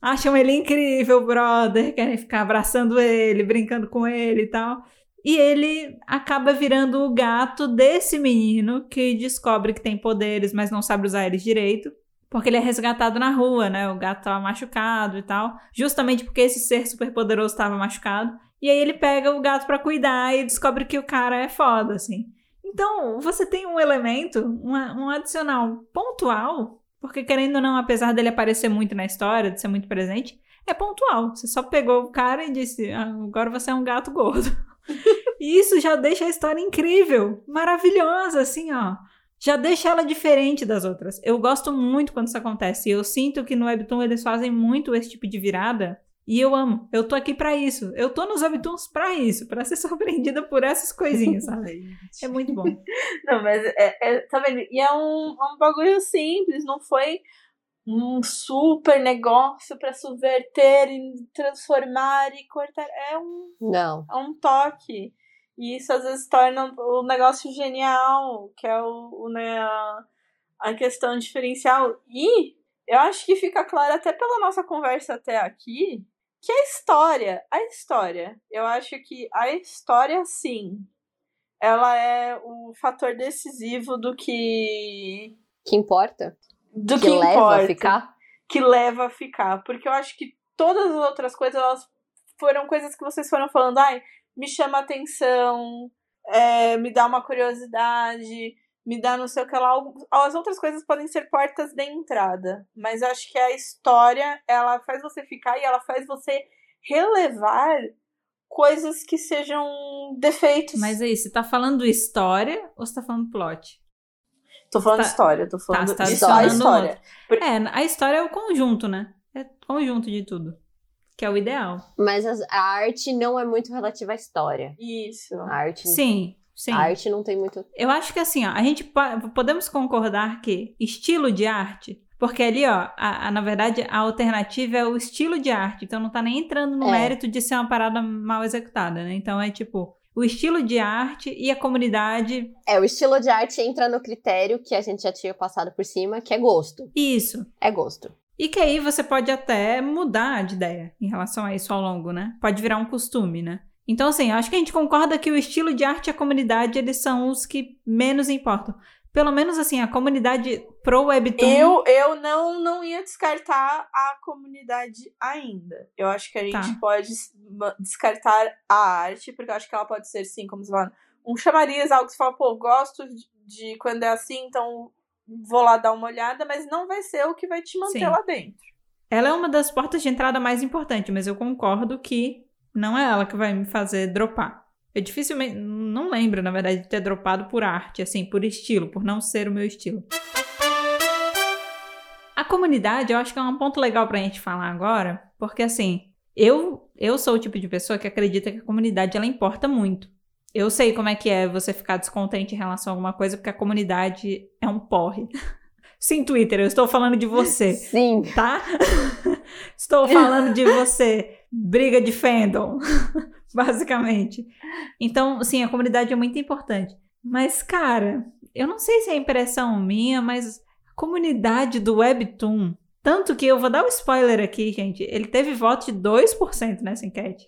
acham ele incrível, brother, querem ficar abraçando ele, brincando com ele e tal. E ele acaba virando o gato desse menino que descobre que tem poderes, mas não sabe usar eles direito. Porque ele é resgatado na rua, né? O gato tava machucado e tal. Justamente porque esse ser super poderoso estava machucado. E aí ele pega o gato para cuidar e descobre que o cara é foda, assim. Então, você tem um elemento, uma, um adicional pontual, porque querendo ou não, apesar dele aparecer muito na história, de ser muito presente, é pontual. Você só pegou o cara e disse: ah, agora você é um gato gordo. e isso já deixa a história incrível, maravilhosa, assim, ó. Já deixa ela diferente das outras. Eu gosto muito quando isso acontece. E eu sinto que no Webtoon eles fazem muito esse tipo de virada e eu amo. Eu tô aqui para isso. Eu tô nos Webtoons pra isso, para ser surpreendida por essas coisinhas, sabe? é muito bom. Não, mas é, é, tá vendo? E é um, é um bagulho simples, não foi um super negócio para subverter e transformar e cortar. É um, não. É um toque. E isso às vezes torna o negócio genial, que é o, o né, a, a questão diferencial. E eu acho que fica claro até pela nossa conversa até aqui que a história, a história, eu acho que a história, sim, ela é o fator decisivo do que. Que importa? Do que, que leva importa, a ficar? Que leva a ficar. Porque eu acho que todas as outras coisas, elas foram coisas que vocês foram falando, ai, me chama atenção, é, me dá uma curiosidade, me dá não sei o que lá. As outras coisas podem ser portas de entrada, mas acho que a história, ela faz você ficar e ela faz você relevar coisas que sejam defeitos. Mas aí, você tá falando história ou você tá falando plot? Tô falando tá, história, tô falando tá, tá só história. É, a história é o conjunto, né? É conjunto de tudo. Que é o ideal. Mas a arte não é muito relativa à história. Isso. A arte. Sim. Sim. A arte não tem muito. Eu acho que assim, ó, a gente podemos concordar que estilo de arte, porque ali, ó, a, a, na verdade, a alternativa é o estilo de arte. Então não tá nem entrando no é. mérito de ser uma parada mal executada, né? Então é tipo, o estilo de arte e a comunidade. É, o estilo de arte entra no critério que a gente já tinha passado por cima, que é gosto. Isso. É gosto. E que aí você pode até mudar de ideia em relação a isso ao longo, né? Pode virar um costume, né? Então, assim, acho que a gente concorda que o estilo de arte e a comunidade, eles são os que menos importam. pelo menos assim, a comunidade pro Webtoon. Eu, eu não, não ia descartar a comunidade ainda. Eu acho que a gente Tá. pode descartar a arte, porque eu acho que ela pode ser, sim, como você fala, um chamariz, algo que você fala, pô, gosto de, de quando é assim, então vou lá dar uma olhada, mas não vai ser o que vai te manter Sim. lá dentro. Ela é uma das portas de entrada mais importantes, mas eu concordo que não é ela que vai me fazer dropar. Eu dificilmente. Não lembro, na verdade, de ter dropado por arte, assim, por estilo, por não ser o meu estilo. A comunidade, eu acho que é um ponto legal pra gente falar agora, porque assim, eu, eu sou o tipo de pessoa que acredita que a comunidade ela importa muito. Eu sei como é que é você ficar descontente em relação a alguma coisa, porque a comunidade é um porre. Sim, Twitter, eu estou falando de você Sim. tá? Estou falando de você. Briga de fandom, basicamente. Então, sim, a comunidade é muito importante. Mas, cara, eu não sei se é impressão minha, mas a comunidade do Webtoon. Tanto que eu vou dar um spoiler aqui, gente. Ele teve voto de 2% nessa enquete.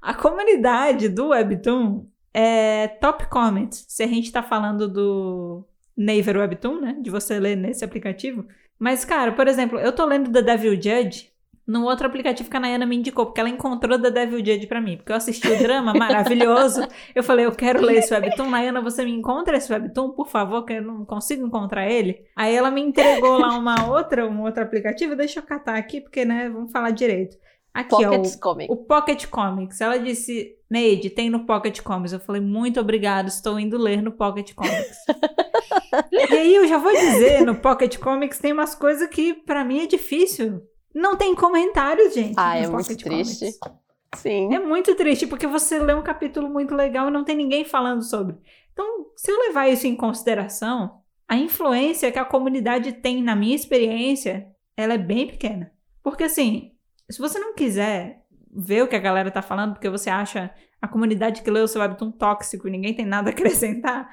A comunidade do Webtoon é top comments. Se a gente tá falando do Naver Webtoon, né? De você ler nesse aplicativo. Mas, cara, por exemplo, eu tô lendo The Devil Judge num outro aplicativo que a Nayana me indicou, porque ela encontrou The Devil Judge pra mim. Porque eu assisti o drama maravilhoso. Eu falei, eu quero ler esse webtoon. Nayana, você me encontra esse webtoon, por favor, que eu não consigo encontrar ele. Aí ela me entregou lá uma outra, um outro aplicativo. Deixa eu catar aqui, porque, né, vamos falar direito. Aqui, ó, Pockets o, Comic. o Pocket Comics. Ela disse, Neide, tem no Pocket Comics. Eu falei, muito obrigado, estou indo ler no Pocket Comics. e aí eu já vou dizer, no Pocket Comics tem umas coisas que pra mim é difícil. Não tem comentários, gente. Ah, é muito Pocket triste. Comics. Sim. É muito triste, porque você lê um capítulo muito legal e não tem ninguém falando sobre. Então, se eu levar isso em consideração, a influência que a comunidade tem na minha experiência, ela é bem pequena. Porque assim, se você não quiser ver o que a galera tá falando, porque você acha a comunidade que lê o seu webtoon tóxico e ninguém tem nada a acrescentar,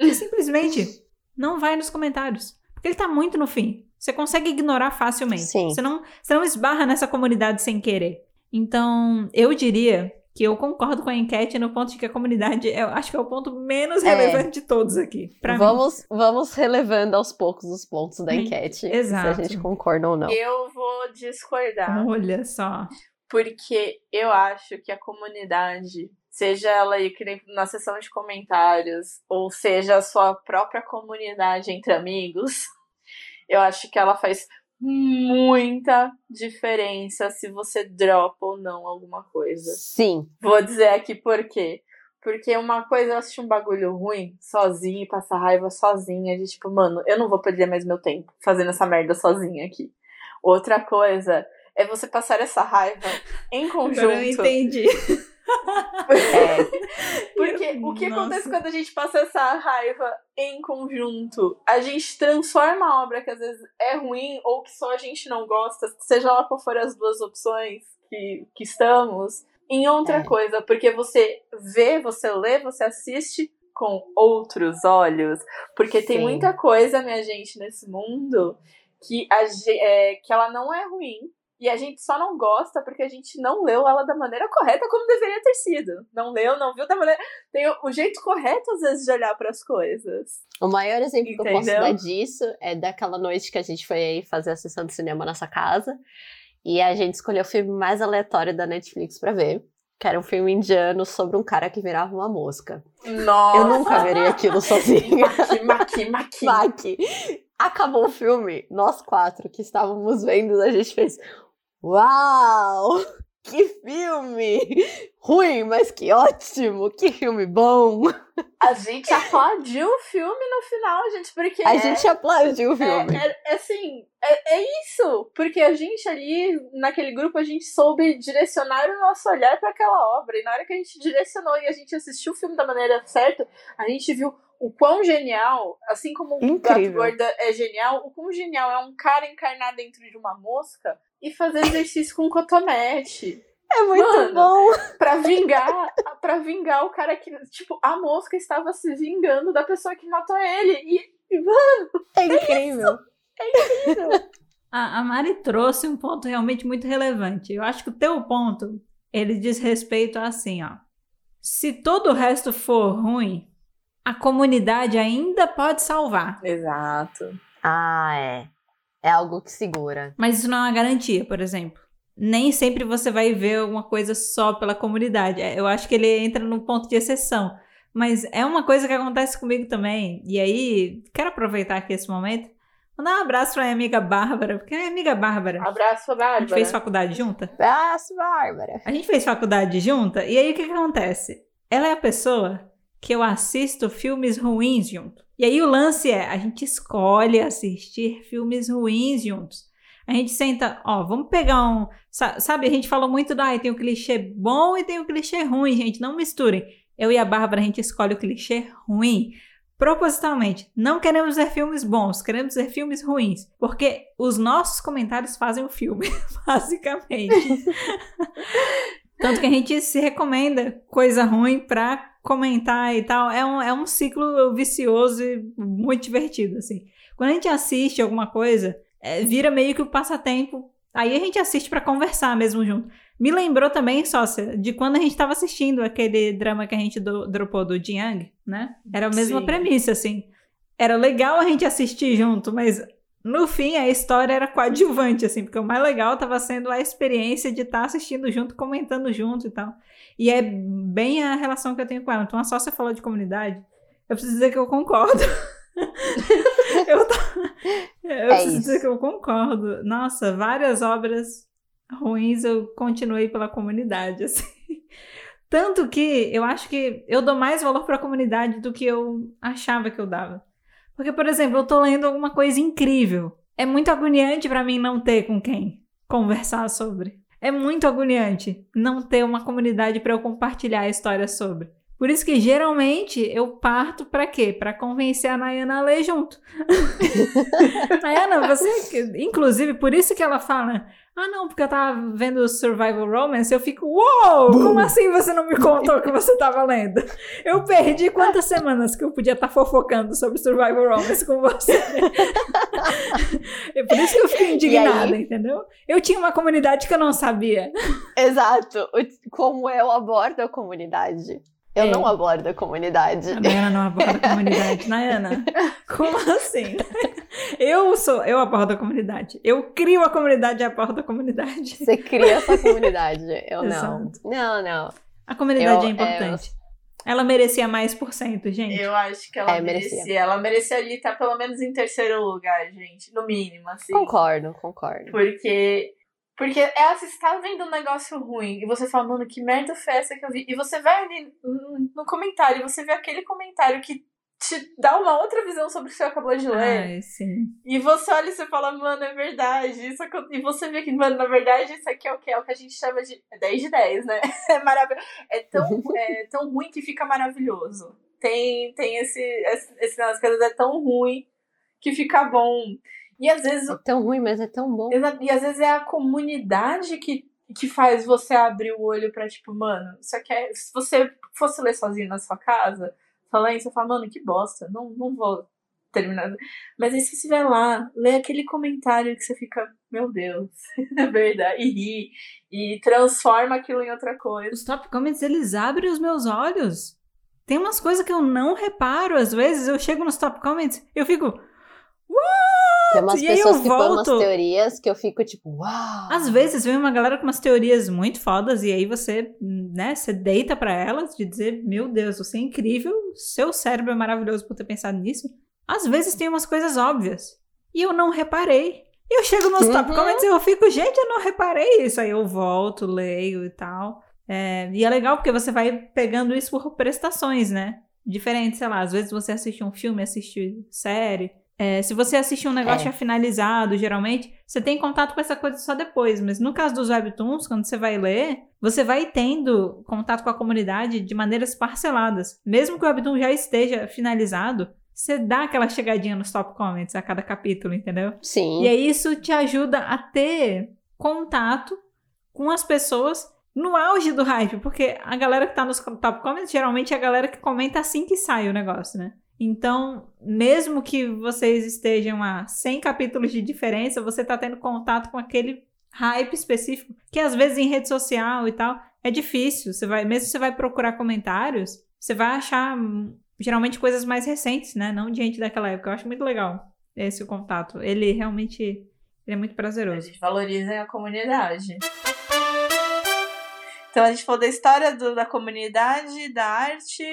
você simplesmente não vai nos comentários. Porque ele tá muito no fim. Você consegue ignorar facilmente. Sim. Você não, você não esbarra nessa comunidade sem querer. Então, eu diria que eu concordo com a enquete no ponto de que a comunidade, eu acho que é o ponto menos É. relevante de todos aqui. Pra mim. Vamos, vamos relevando aos poucos os pontos da enquete. exato. Se a gente concorda ou não. Eu vou discordar. Olha só. Porque eu acho que a comunidade, seja ela aí que nem na seção de comentários, ou seja a sua própria comunidade entre amigos, eu acho que ela faz muita diferença se você dropa ou não alguma coisa. Sim. Vou dizer aqui por quê. Porque uma coisa é eu assistir um bagulho ruim sozinha e passar raiva sozinha, de tipo, mano, eu não vou perder mais meu tempo fazendo essa merda sozinha aqui. Outra coisa é você passar essa raiva em conjunto. Agora eu entendi. É. Porque o que Nossa. acontece quando a gente passa essa raiva em conjunto? A gente transforma a obra que às vezes é ruim ou que só a gente não gosta, seja lá qual for as duas opções que, que estamos, em outra É. coisa. Porque você vê, você lê, você assiste com outros olhos. Porque tem Sim. muita coisa, minha gente, nesse mundo que, a, é, que ela não é ruim. E a gente só não gosta porque a gente não leu ela da maneira correta como deveria ter sido. Não leu, não viu da maneira. Tem o- o jeito correto, às vezes, de olhar para as coisas. O maior exemplo que eu posso Entendeu? dar disso é daquela noite que a gente foi aí fazer a sessão de cinema nessa casa. E a gente escolheu o filme mais aleatório da Netflix pra ver. Que era um filme indiano sobre um cara que virava uma mosca. Nossa! Eu nunca veria aquilo sozinha. Maqui, maqui, maqui. Maqui. Acabou o filme, nós quatro que estávamos vendo, a gente fez. Uau! Que filme! Ruim, mas que ótimo! Que filme bom! A gente aplaudiu o filme no final, gente, porque. A é- gente aplaudiu o filme. É, é- é assim, é, é isso. Porque a gente ali, naquele grupo, a gente soube direcionar o nosso olhar para aquela obra. E na hora que a gente direcionou e a gente assistiu o filme da maneira certa, a gente viu o quão genial, assim como o Gato Incrível. Gorda é genial, o quão genial é um cara encarnar dentro de uma mosca e fazer exercício com cotonete. É muito Mano. bom! Pra vingar, para vingar o cara que, tipo, a mosca estava se vingando da pessoa que matou ele. E, mano, É incrível! A, a Mari trouxe um ponto realmente muito relevante. Eu acho que o teu ponto, ele diz respeito a assim, ó. Se todo o resto for ruim, a comunidade ainda pode salvar. Exato. Ah, é. É algo que segura. Mas isso não é uma garantia, por exemplo. Nem sempre você vai ver alguma coisa só pela comunidade. É, Eu acho que ele entra no ponto de exceção. Mas é uma coisa que acontece comigo também. E aí, quero aproveitar aqui esse momento. Mandar um abraço pra minha amiga Bárbara, porque a minha amiga Bárbara. Abraço, A gente Bárbara. fez faculdade junta? Abraço, Bárbara. A gente fez faculdade junta, e aí o que, que acontece? Ela é a pessoa que eu assisto filmes ruins junto. E aí o lance é, a gente escolhe assistir filmes ruins juntos. A gente senta, ó, vamos pegar um. sa- Sabe, a gente falou muito da. Ah, tem o clichê bom e tem o clichê ruim, gente. Não misturem. Eu e a Bárbara, a gente escolhe o clichê ruim. Propositalmente. Não queremos ver filmes bons, queremos ver filmes ruins. Porque os nossos comentários fazem o filme, basicamente. Tanto que a gente se recomenda coisa ruim pra comentar e tal. É um, é um ciclo vicioso e muito divertido, assim. Quando a gente assiste alguma coisa, é, vira meio que o passatempo. Aí a gente assiste pra conversar mesmo junto. Me lembrou também, sócia, de quando a gente tava assistindo aquele drama que a gente do, dropou do Jiang, né? Era a mesma Sim. premissa, assim. Era legal a gente assistir junto, mas no fim a história era coadjuvante, assim, porque o mais legal tava sendo a experiência de estar assistindo junto, comentando junto e tal. E é bem a relação que eu tenho com ela. Então a sócia falou de comunidade, eu preciso dizer que eu concordo. eu tô... eu É preciso isso. dizer que eu concordo. Nossa, várias obras ruins eu continuei pela comunidade, assim. Tanto que eu acho que eu dou mais valor para a comunidade do que eu achava que eu dava. Porque, por exemplo, eu tô lendo alguma coisa incrível. É muito agoniante para mim não ter com quem conversar sobre. É muito agoniante não ter uma comunidade para eu compartilhar a história sobre. Por isso que geralmente eu parto para quê? Para convencer a Nayana a ler junto. Nayana, você. Inclusive, por isso que ela fala. Ah, não, porque eu tava vendo Survival Romance, eu fico, uou! Como assim você não me contou que você tava lendo? Eu perdi quantas semanas que eu podia estar fofocando sobre Survival Romance com você. É por isso que eu fiquei indignada, entendeu? Eu tinha uma comunidade que eu não sabia. Exato. Como eu abordo a comunidade. Eu É. não abordo a comunidade. A Nayana não aborda a comunidade. Nayana, como assim? Eu sou, eu abordo a comunidade. Eu crio a comunidade e abordo a comunidade. Você cria essa comunidade. Eu não. Exato. Não, não. A comunidade Eu- é importante. Ela merecia mais por cento, gente. Eu acho que ela É, merecia. merecia. Ela merecia ali estar pelo menos em terceiro lugar, gente. No mínimo, assim. Concordo, concordo. Porque. Porque é assim, você tá vendo um negócio ruim e você fala, mano, que merda foi essa que eu vi? E você vai ali no- comentário e você vê aquele comentário que te dá uma outra visão sobre o que você acabou de ler. Ai, sim. E você olha e você fala, mano, é verdade. Isso E você vê que, mano, na verdade, isso aqui é o que? É o que a gente chama de é 10 de 10, né? É maravilhoso. É tão, é tão ruim que fica maravilhoso. Tem, tem esse, esse, esse nas coisas é tão ruim que fica bom. E às vezes É tão ruim, mas é tão bom. E às vezes é a comunidade que, que faz você abrir o olho pra, tipo, mano, isso aqui é. Se você fosse ler sozinho na sua casa, falando isso, você fala, mano, que bosta, não, não vou terminar. Mas aí se você vai lá, lê aquele comentário que você fica, meu Deus, é verdade, e ri, e transforma aquilo em outra coisa. Os top comments, eles abrem os meus olhos. Tem umas coisas que eu não reparo. Às vezes eu chego nos top comments eu fico. What? Tem umas E aí pessoas eu que põem umas volto. teorias que eu fico tipo, uau! Às vezes vem uma galera com umas teorias muito fodas e aí você, né, você deita pra elas de dizer, meu Deus, você é incrível, seu cérebro é maravilhoso por ter pensado nisso. Às vezes tem umas coisas óbvias e eu não reparei. E eu chego nos top Uhum. comments e eu fico, gente, eu não reparei isso. Aí eu volto, leio e tal. É, e é legal porque você vai pegando isso por prestações, né? Diferente, sei lá, às vezes você assiste um filme, assiste série. É, se você assiste um negócio É. já finalizado, geralmente, você tem contato com essa coisa só depois. Mas no caso dos webtoons, quando você vai ler, você vai tendo contato com a comunidade de maneiras parceladas. Mesmo que o webtoon já esteja finalizado, você dá aquela chegadinha nos top comments a cada capítulo, entendeu? Sim. E aí isso te ajuda a ter contato com as pessoas no auge do hype, porque a galera que tá nos top comments geralmente é a galera que comenta assim que sai o negócio, né? Então, mesmo que vocês estejam a 100 capítulos de diferença, você tá tendo contato com aquele hype específico, que às vezes em rede social e tal é difícil. Você vai, mesmo você vai procurar comentários, você vai achar hum, geralmente coisas mais recentes, né? Não de gente daquela época. Eu acho muito legal esse contato. Ele realmente ele é muito prazeroso. Eles valorizam a comunidade. Então a gente falou da história do, da comunidade, da arte.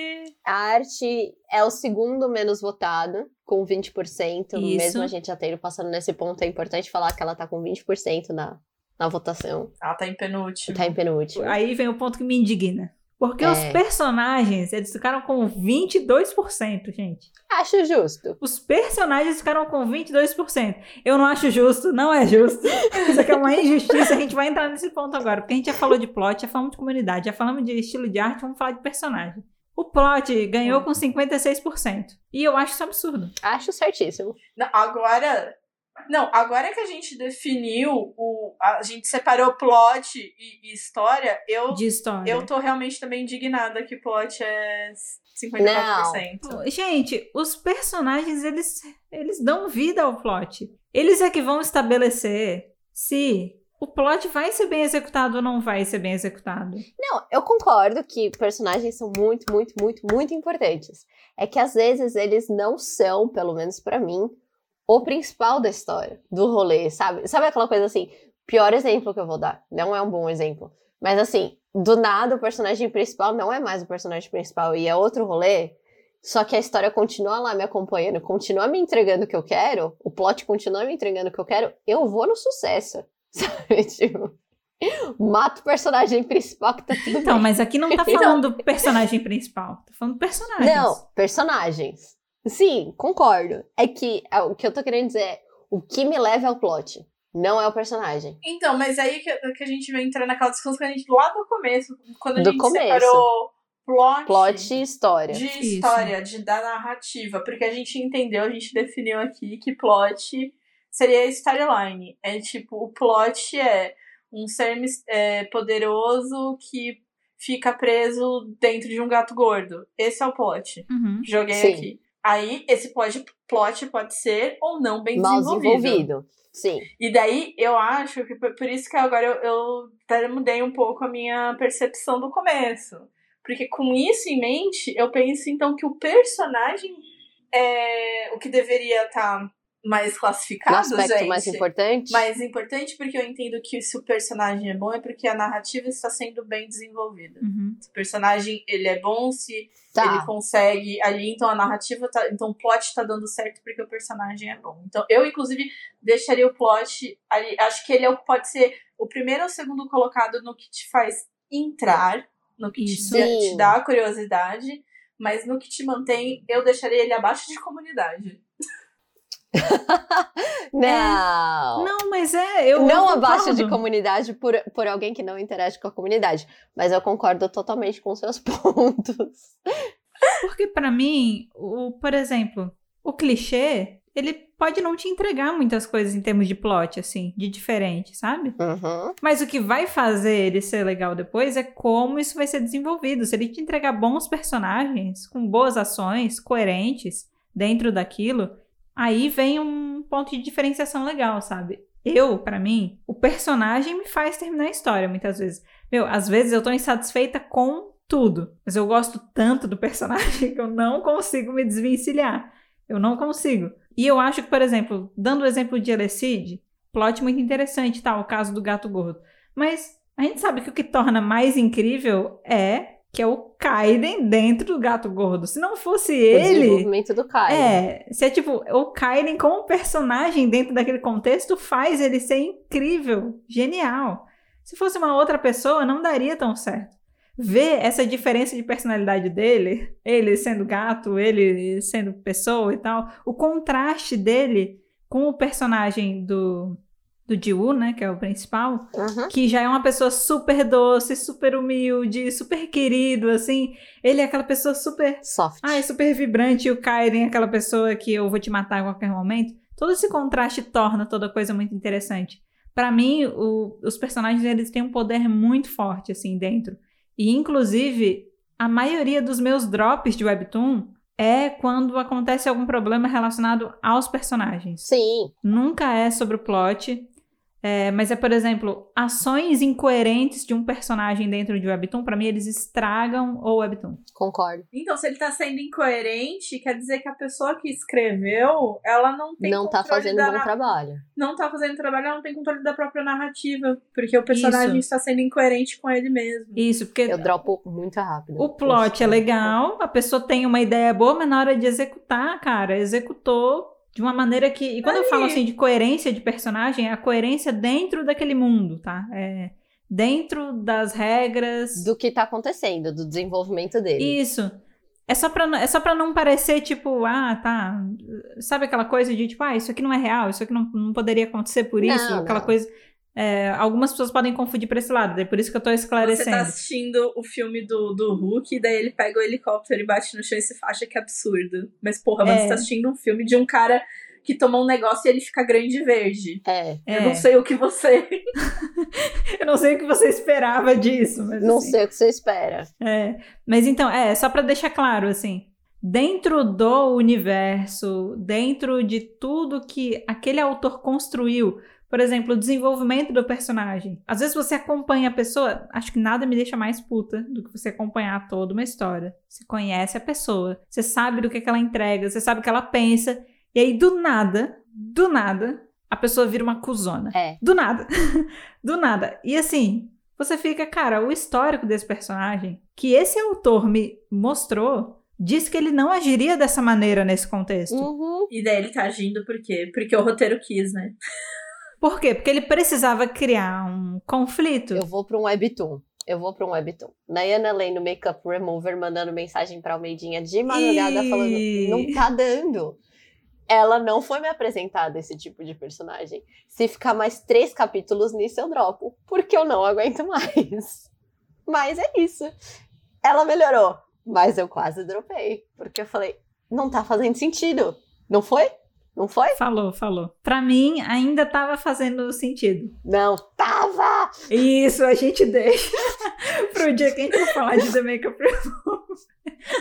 A arte é o segundo menos votado, com 20%. Isso. Mesmo a gente já tendo passando nesse ponto, é importante falar que ela tá com 20% na, na votação. Ela tá em penúltimo. Tá em penúltimo. Aí vem o ponto que me indigna. Porque É. os personagens, eles ficaram com 22%, gente. Acho justo. Os personagens ficaram com 22%. Eu não acho justo, não é justo. Isso aqui é uma injustiça. A gente vai entrar nesse ponto agora. Porque a gente já falou de plot, já falamos de comunidade, já falamos de estilo de arte, vamos falar de personagem. O plot ganhou com 56%. E eu acho isso absurdo. Acho certíssimo. Não, agora. Não, agora que a gente definiu, o, a gente separou plot e, e história, eu, De história. eu tô realmente também indignada que plot é 54%. Gente, os personagens, eles, eles dão vida ao plot. Eles é que vão estabelecer se o plot vai ser bem executado ou não vai ser bem executado. Não, eu concordo que personagens são muito, muito, muito, muito importantes. É que às vezes eles não são, pelo menos pra mim, o principal da história, do rolê, sabe? Sabe aquela coisa assim? Pior exemplo que eu vou dar. Não é um bom exemplo. Mas assim, do nada o personagem principal não é mais o personagem principal e é outro rolê. Só que a história continua lá me acompanhando, continua me entregando o que eu quero, o plot continua me entregando o que eu quero, eu vou no sucesso. Sabe? Tipo, mato o personagem principal que tá tudo Então, bem. mas aqui não tá Então- falando do personagem principal. Tá falando do personagem. Não, personagens. Sim, concordo. É que é, o que eu tô querendo dizer é o que me leva ao plot, não é o personagem. Então, mas aí que, que a gente vai entrar naquela discussão que a gente, lá do começo, quando a Do gente começo. separou plot, Plot e história. de Isso. história, de, da narrativa, porque a gente entendeu, a gente definiu aqui que plot seria storyline. É tipo, o plot é um ser é, poderoso que fica preso dentro de um gato gordo. Esse é o plot. Uhum. Joguei Sim. aqui. Aí, esse plot, plot pode ser ou não bem Mal desenvolvido. desenvolvido. Sim. E daí, eu acho que por isso que agora eu, eu até mudei um pouco a minha percepção do começo. Porque com isso em mente, eu penso então que o personagem é o que deveria estar mais classificado, aspecto gente. mais importante. Mais importante porque eu entendo que se o personagem é bom é porque a narrativa está sendo bem desenvolvida. Uhum. Se o personagem ele é bom, se ele Tá. consegue ali, então a narrativa tá, então o plot tá dando certo porque o personagem é bom. Então eu inclusive deixaria o plot ali, acho que ele é o pode ser o primeiro ou segundo colocado no que te faz entrar, no que te, te dá curiosidade, mas no que te mantém, eu deixaria ele abaixo de comunidade. Não. Não, mas é. Eu, não eu abaixo de comunidade por, por alguém que não interage com a comunidade. Mas eu concordo totalmente com seus pontos. Porque pra mim, o, por exemplo, o clichê, ele pode não te entregar muitas coisas em termos de plot, assim, de diferente, sabe? Uhum. Mas o que vai fazer ele ser legal depois é como isso vai ser desenvolvido. Se ele te entregar bons personagens, com boas ações, coerentes dentro daquilo, aí vem um ponto de diferenciação legal, sabe? Eu, pra mim, o personagem me faz terminar a história muitas vezes. Meu, às vezes eu tô insatisfeita com tudo, mas eu gosto tanto do personagem que eu não consigo me desvencilhar. Eu não consigo. E eu acho que, por exemplo, dando o exemplo de Elecid, plot muito interessante, tá? O caso do gato gordo. Mas a gente sabe que o que torna mais incrível é que é o Kaiden dentro do gato gordo. Se não fosse O ele. desenvolvimento do Caio. É, se é tipo, o Kaiden como personagem dentro daquele contexto faz ele ser incrível, genial. Se fosse uma outra pessoa, não daria tão certo. Ver essa diferença de personalidade dele, ele sendo gato, ele sendo pessoa e tal, o contraste dele com o personagem do, do Jiwoo, né, que é o principal, Uhum. que já é uma pessoa super doce, super humilde, super querido, assim. Ele é aquela pessoa super Soft. ah, é super vibrante e o Kaiden é aquela pessoa que eu vou te matar a qualquer momento. Todo esse contraste torna toda a coisa muito interessante. Pra mim, o- os personagens eles têm um poder muito forte assim dentro. E inclusive, a maioria dos meus drops de webtoon é quando acontece algum problema relacionado aos personagens. Sim. Nunca é sobre o plot. É, mas é, por exemplo, ações incoerentes de um personagem dentro de Webtoon, pra mim eles estragam o Webtoon. Concordo. Então, se ele tá sendo incoerente, quer dizer que a pessoa que escreveu, ela não tem Não tá fazendo da bom trabalho. Não tá fazendo trabalho, ela não tem controle da própria narrativa. Porque o personagem Isso. está sendo incoerente com ele mesmo. Isso, porque Eu dropo muito rápido. o plot é legal, a pessoa tem uma ideia boa, mas na hora de executar, cara, executou de uma maneira que. E quando eu Aí. falo assim de coerência de personagem, é a coerência dentro daquele mundo, tá? É dentro das regras. Do que tá acontecendo, do desenvolvimento dele. Isso. É só, pra, não- é só pra não parecer, tipo, ah, tá. Sabe aquela coisa de, tipo, ah, isso aqui não é real, isso aqui não, não poderia acontecer por Não, isso, aquela não. coisa. É, algumas pessoas podem confundir pra esse lado, é por isso que eu tô Você esclarecendo. tá assistindo o filme do, do Hulk, e daí ele pega o helicóptero e bate no chão e você acha que é absurdo. Mas, porra, É. você tá assistindo um filme de um cara que tomou um negócio e ele fica grande e verde. É. É. Eu não sei o que você. Eu não sei o que você esperava disso, mas. Não assim, sei o que você espera. É, mas então, é, só pra deixar claro, assim, dentro do universo, dentro de tudo que aquele autor construiu, por exemplo, o desenvolvimento do personagem. Às vezes você acompanha a pessoa, acho que nada me deixa mais puta do que você acompanhar toda uma história. Você conhece a pessoa, você sabe do que, que ela entrega, você sabe o que ela pensa, e aí do nada, do nada, a pessoa vira uma cuzona. É. Do nada. do nada. E assim, você fica, cara, o histórico desse personagem, que esse autor me mostrou, diz que ele não agiria dessa maneira nesse contexto. Uhum. E daí ele tá agindo por quê? Porque o roteiro quis, né? Por quê? Porque ele precisava criar um conflito. Eu vou pra um webtoon. Eu vou pra um webtoon. Nayana Lane no Makeup Remover mandando mensagem pra Almeidinha de madrugada Ih. falando: não tá dando. Ela não foi me apresentada esse tipo de personagem. Se ficar mais três capítulos nisso, eu dropo. Porque eu não aguento mais. Mas é isso. Ela melhorou. Mas eu quase dropei. Porque eu falei: não tá fazendo sentido. Não foi? Não foi? Falou, falou. Pra mim, ainda tava fazendo sentido. Não tava! Isso, a gente deixa pro dia que a gente for falar de The Makeup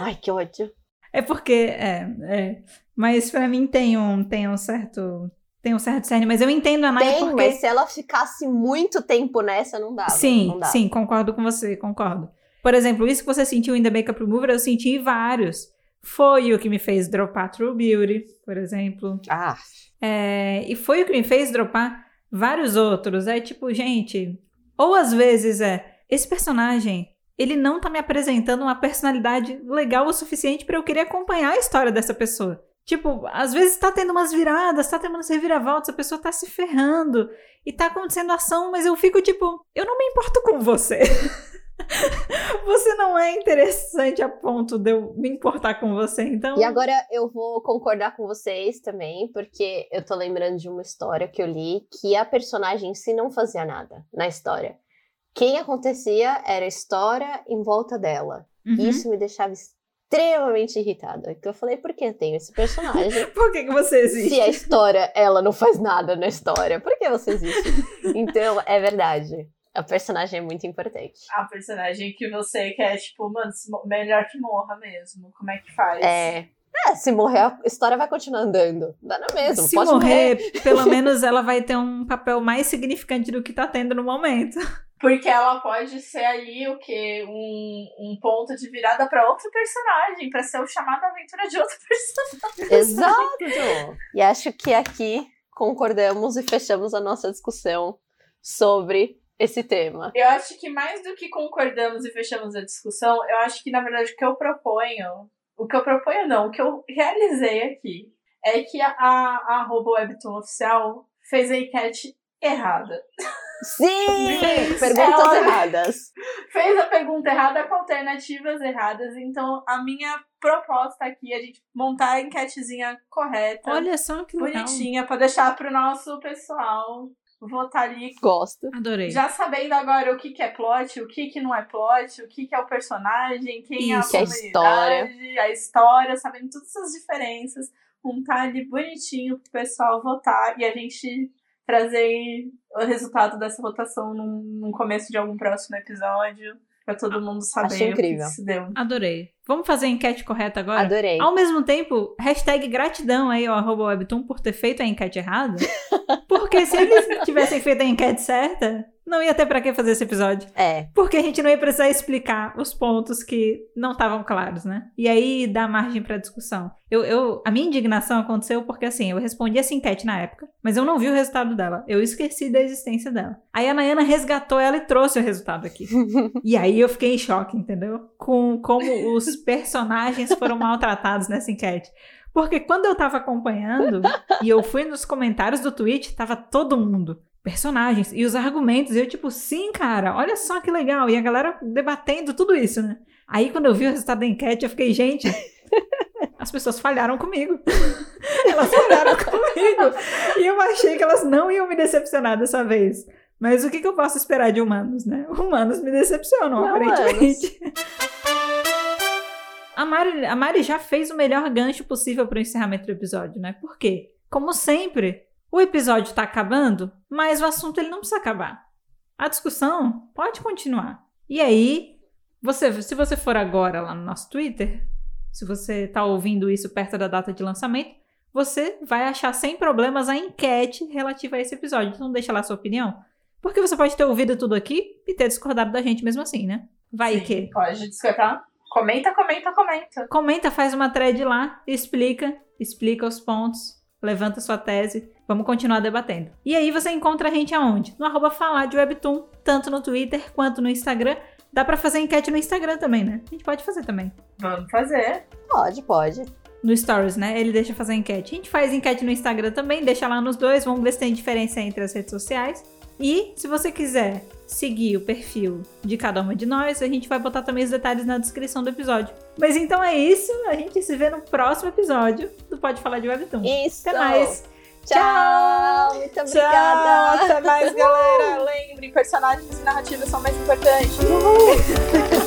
Ai, que ódio. É porque, é, é. Mas pra mim tem um, tem um certo. Tem um certo cerne, mas eu entendo a Naya Tem, porque. mas se ela ficasse muito tempo nessa, não dava. sim, não dava. sim, concordo com você, concordo. Por exemplo, isso que você sentiu em The Makeup Remover, eu senti em vários. Foi o que me fez dropar True Beauty, por exemplo. Ah, É, e foi o que me fez dropar vários outros. É tipo, gente, ou às vezes é, esse personagem, ele não tá me apresentando uma personalidade legal o suficiente pra eu querer acompanhar a história dessa pessoa. Tipo, às vezes tá tendo umas viradas, tá tendo umas reviravoltas, a pessoa tá se ferrando e tá acontecendo ação, mas eu fico tipo, eu não me importo com você. você não é interessante a ponto de eu me importar com você, então. E agora eu vou concordar com vocês também, porque eu tô lembrando de uma história que eu li que a personagem em si não fazia nada na história. Quem acontecia era a história em volta dela. Uhum. E isso me deixava extremamente irritada. Então eu falei, por que eu tenho esse personagem? Por que, que você existe? Se a história, ela não faz nada na história, por que você existe? Então, é verdade. A personagem é muito importante. A personagem que você quer, tipo, mano, melhor que morra mesmo. Como é que faz? É. É, se morrer, a história vai continuar andando. Dá na mesma. Se pode morrer, morrer. pelo menos ela vai ter um papel mais significante do que tá tendo no momento. Porque ela pode ser ali o quê? Um, um ponto de virada pra outro personagem, pra ser o chamado aventura de outro personagem. Exato! E acho que aqui concordamos e fechamos a nossa discussão sobre esse tema. Eu acho que mais do que concordamos e fechamos a discussão, eu acho que, na verdade, o que eu proponho. O que eu proponho não, o que eu realizei aqui é que a, a, arroba Webtoon oficial fez a enquete errada. Sim! Fez. Perguntas Ela- erradas. Fez a pergunta errada com alternativas erradas. Então, a minha proposta aqui é a gente montar a enquetezinha correta, Olha só que legal. bonitinha, pra deixar pro nosso pessoal votar ali. Gosto. Adorei. Já sabendo agora o que, que é plot, o que, que não é plot, o que, que é o personagem, quem Isso, é a a história. a história, sabendo todas essas diferenças, montar ali bonitinho pro pessoal votar e a gente trazer o resultado dessa votação num, num começo de algum próximo episódio. Pra todo mundo saber Acho o que incrível. se deu. Adorei. Vamos fazer a enquete correta agora? Adorei. Ao mesmo tempo, hashtag gratidão aí ao arroba webtoon por ter feito a enquete errada. Porque se eles tivessem feito a enquete certa, não ia ter pra que fazer esse episódio. É, Porque a gente não ia precisar explicar os pontos que não estavam claros, né? E aí dá margem pra discussão. Eu, eu, a minha indignação aconteceu porque, assim, eu respondi essa enquete na época, mas eu não vi o resultado dela. Eu esqueci da existência dela. Aí a Nayana resgatou ela e trouxe o resultado aqui. E aí eu fiquei em choque, entendeu? Com como os personagens foram maltratados nessa enquete. Porque quando eu tava acompanhando e eu fui nos comentários do tweet, tava todo mundo. Personagens e os argumentos. E eu, tipo, sim, cara, olha só que legal. E a galera debatendo tudo isso, né? Aí quando eu vi o resultado da enquete, eu fiquei, gente, as pessoas falharam comigo. elas falharam comigo. E eu achei que elas não iam me decepcionar dessa vez. Mas o que, que eu posso esperar de humanos, né? Humanos me decepcionam, Não, aparentemente. A Mari, a Mari já fez o melhor gancho possível para o encerramento do episódio, né? Por quê? Como sempre, o episódio tá acabando, mas o assunto ele não precisa acabar. A discussão pode continuar. E aí, você, se você for agora lá no nosso Twitter, se você tá ouvindo isso perto da data de lançamento, você vai achar sem problemas a enquete relativa a esse episódio. Então deixa lá a sua opinião. Porque você pode ter ouvido tudo aqui e ter discordado da gente mesmo assim, né? Vai Sim, que. Pode discordar. Comenta, comenta, comenta. Comenta, faz uma thread lá, explica, explica os pontos, levanta sua tese. Vamos continuar debatendo. E aí você encontra a gente aonde? No arroba falar de Webtoon, tanto no Twitter quanto no Instagram. Dá pra fazer enquete no Instagram também, né? A gente pode fazer também. Vamos fazer. pode, pode. No Stories, né? Ele deixa fazer enquete. A gente faz enquete no Instagram também, deixa lá nos dois, vamos ver se tem diferença entre as redes sociais. E se você quiser seguir o perfil de cada uma de nós, a gente vai botar também os detalhes na descrição do episódio. Mas então é isso, a gente se vê no próximo episódio do Pode Falar de Webtoon. Isso. Até mais! Tchau. Muito Tchau, obrigada. até mais, galera. Lembre, personagens e narrativas são mais importantes. Uhul.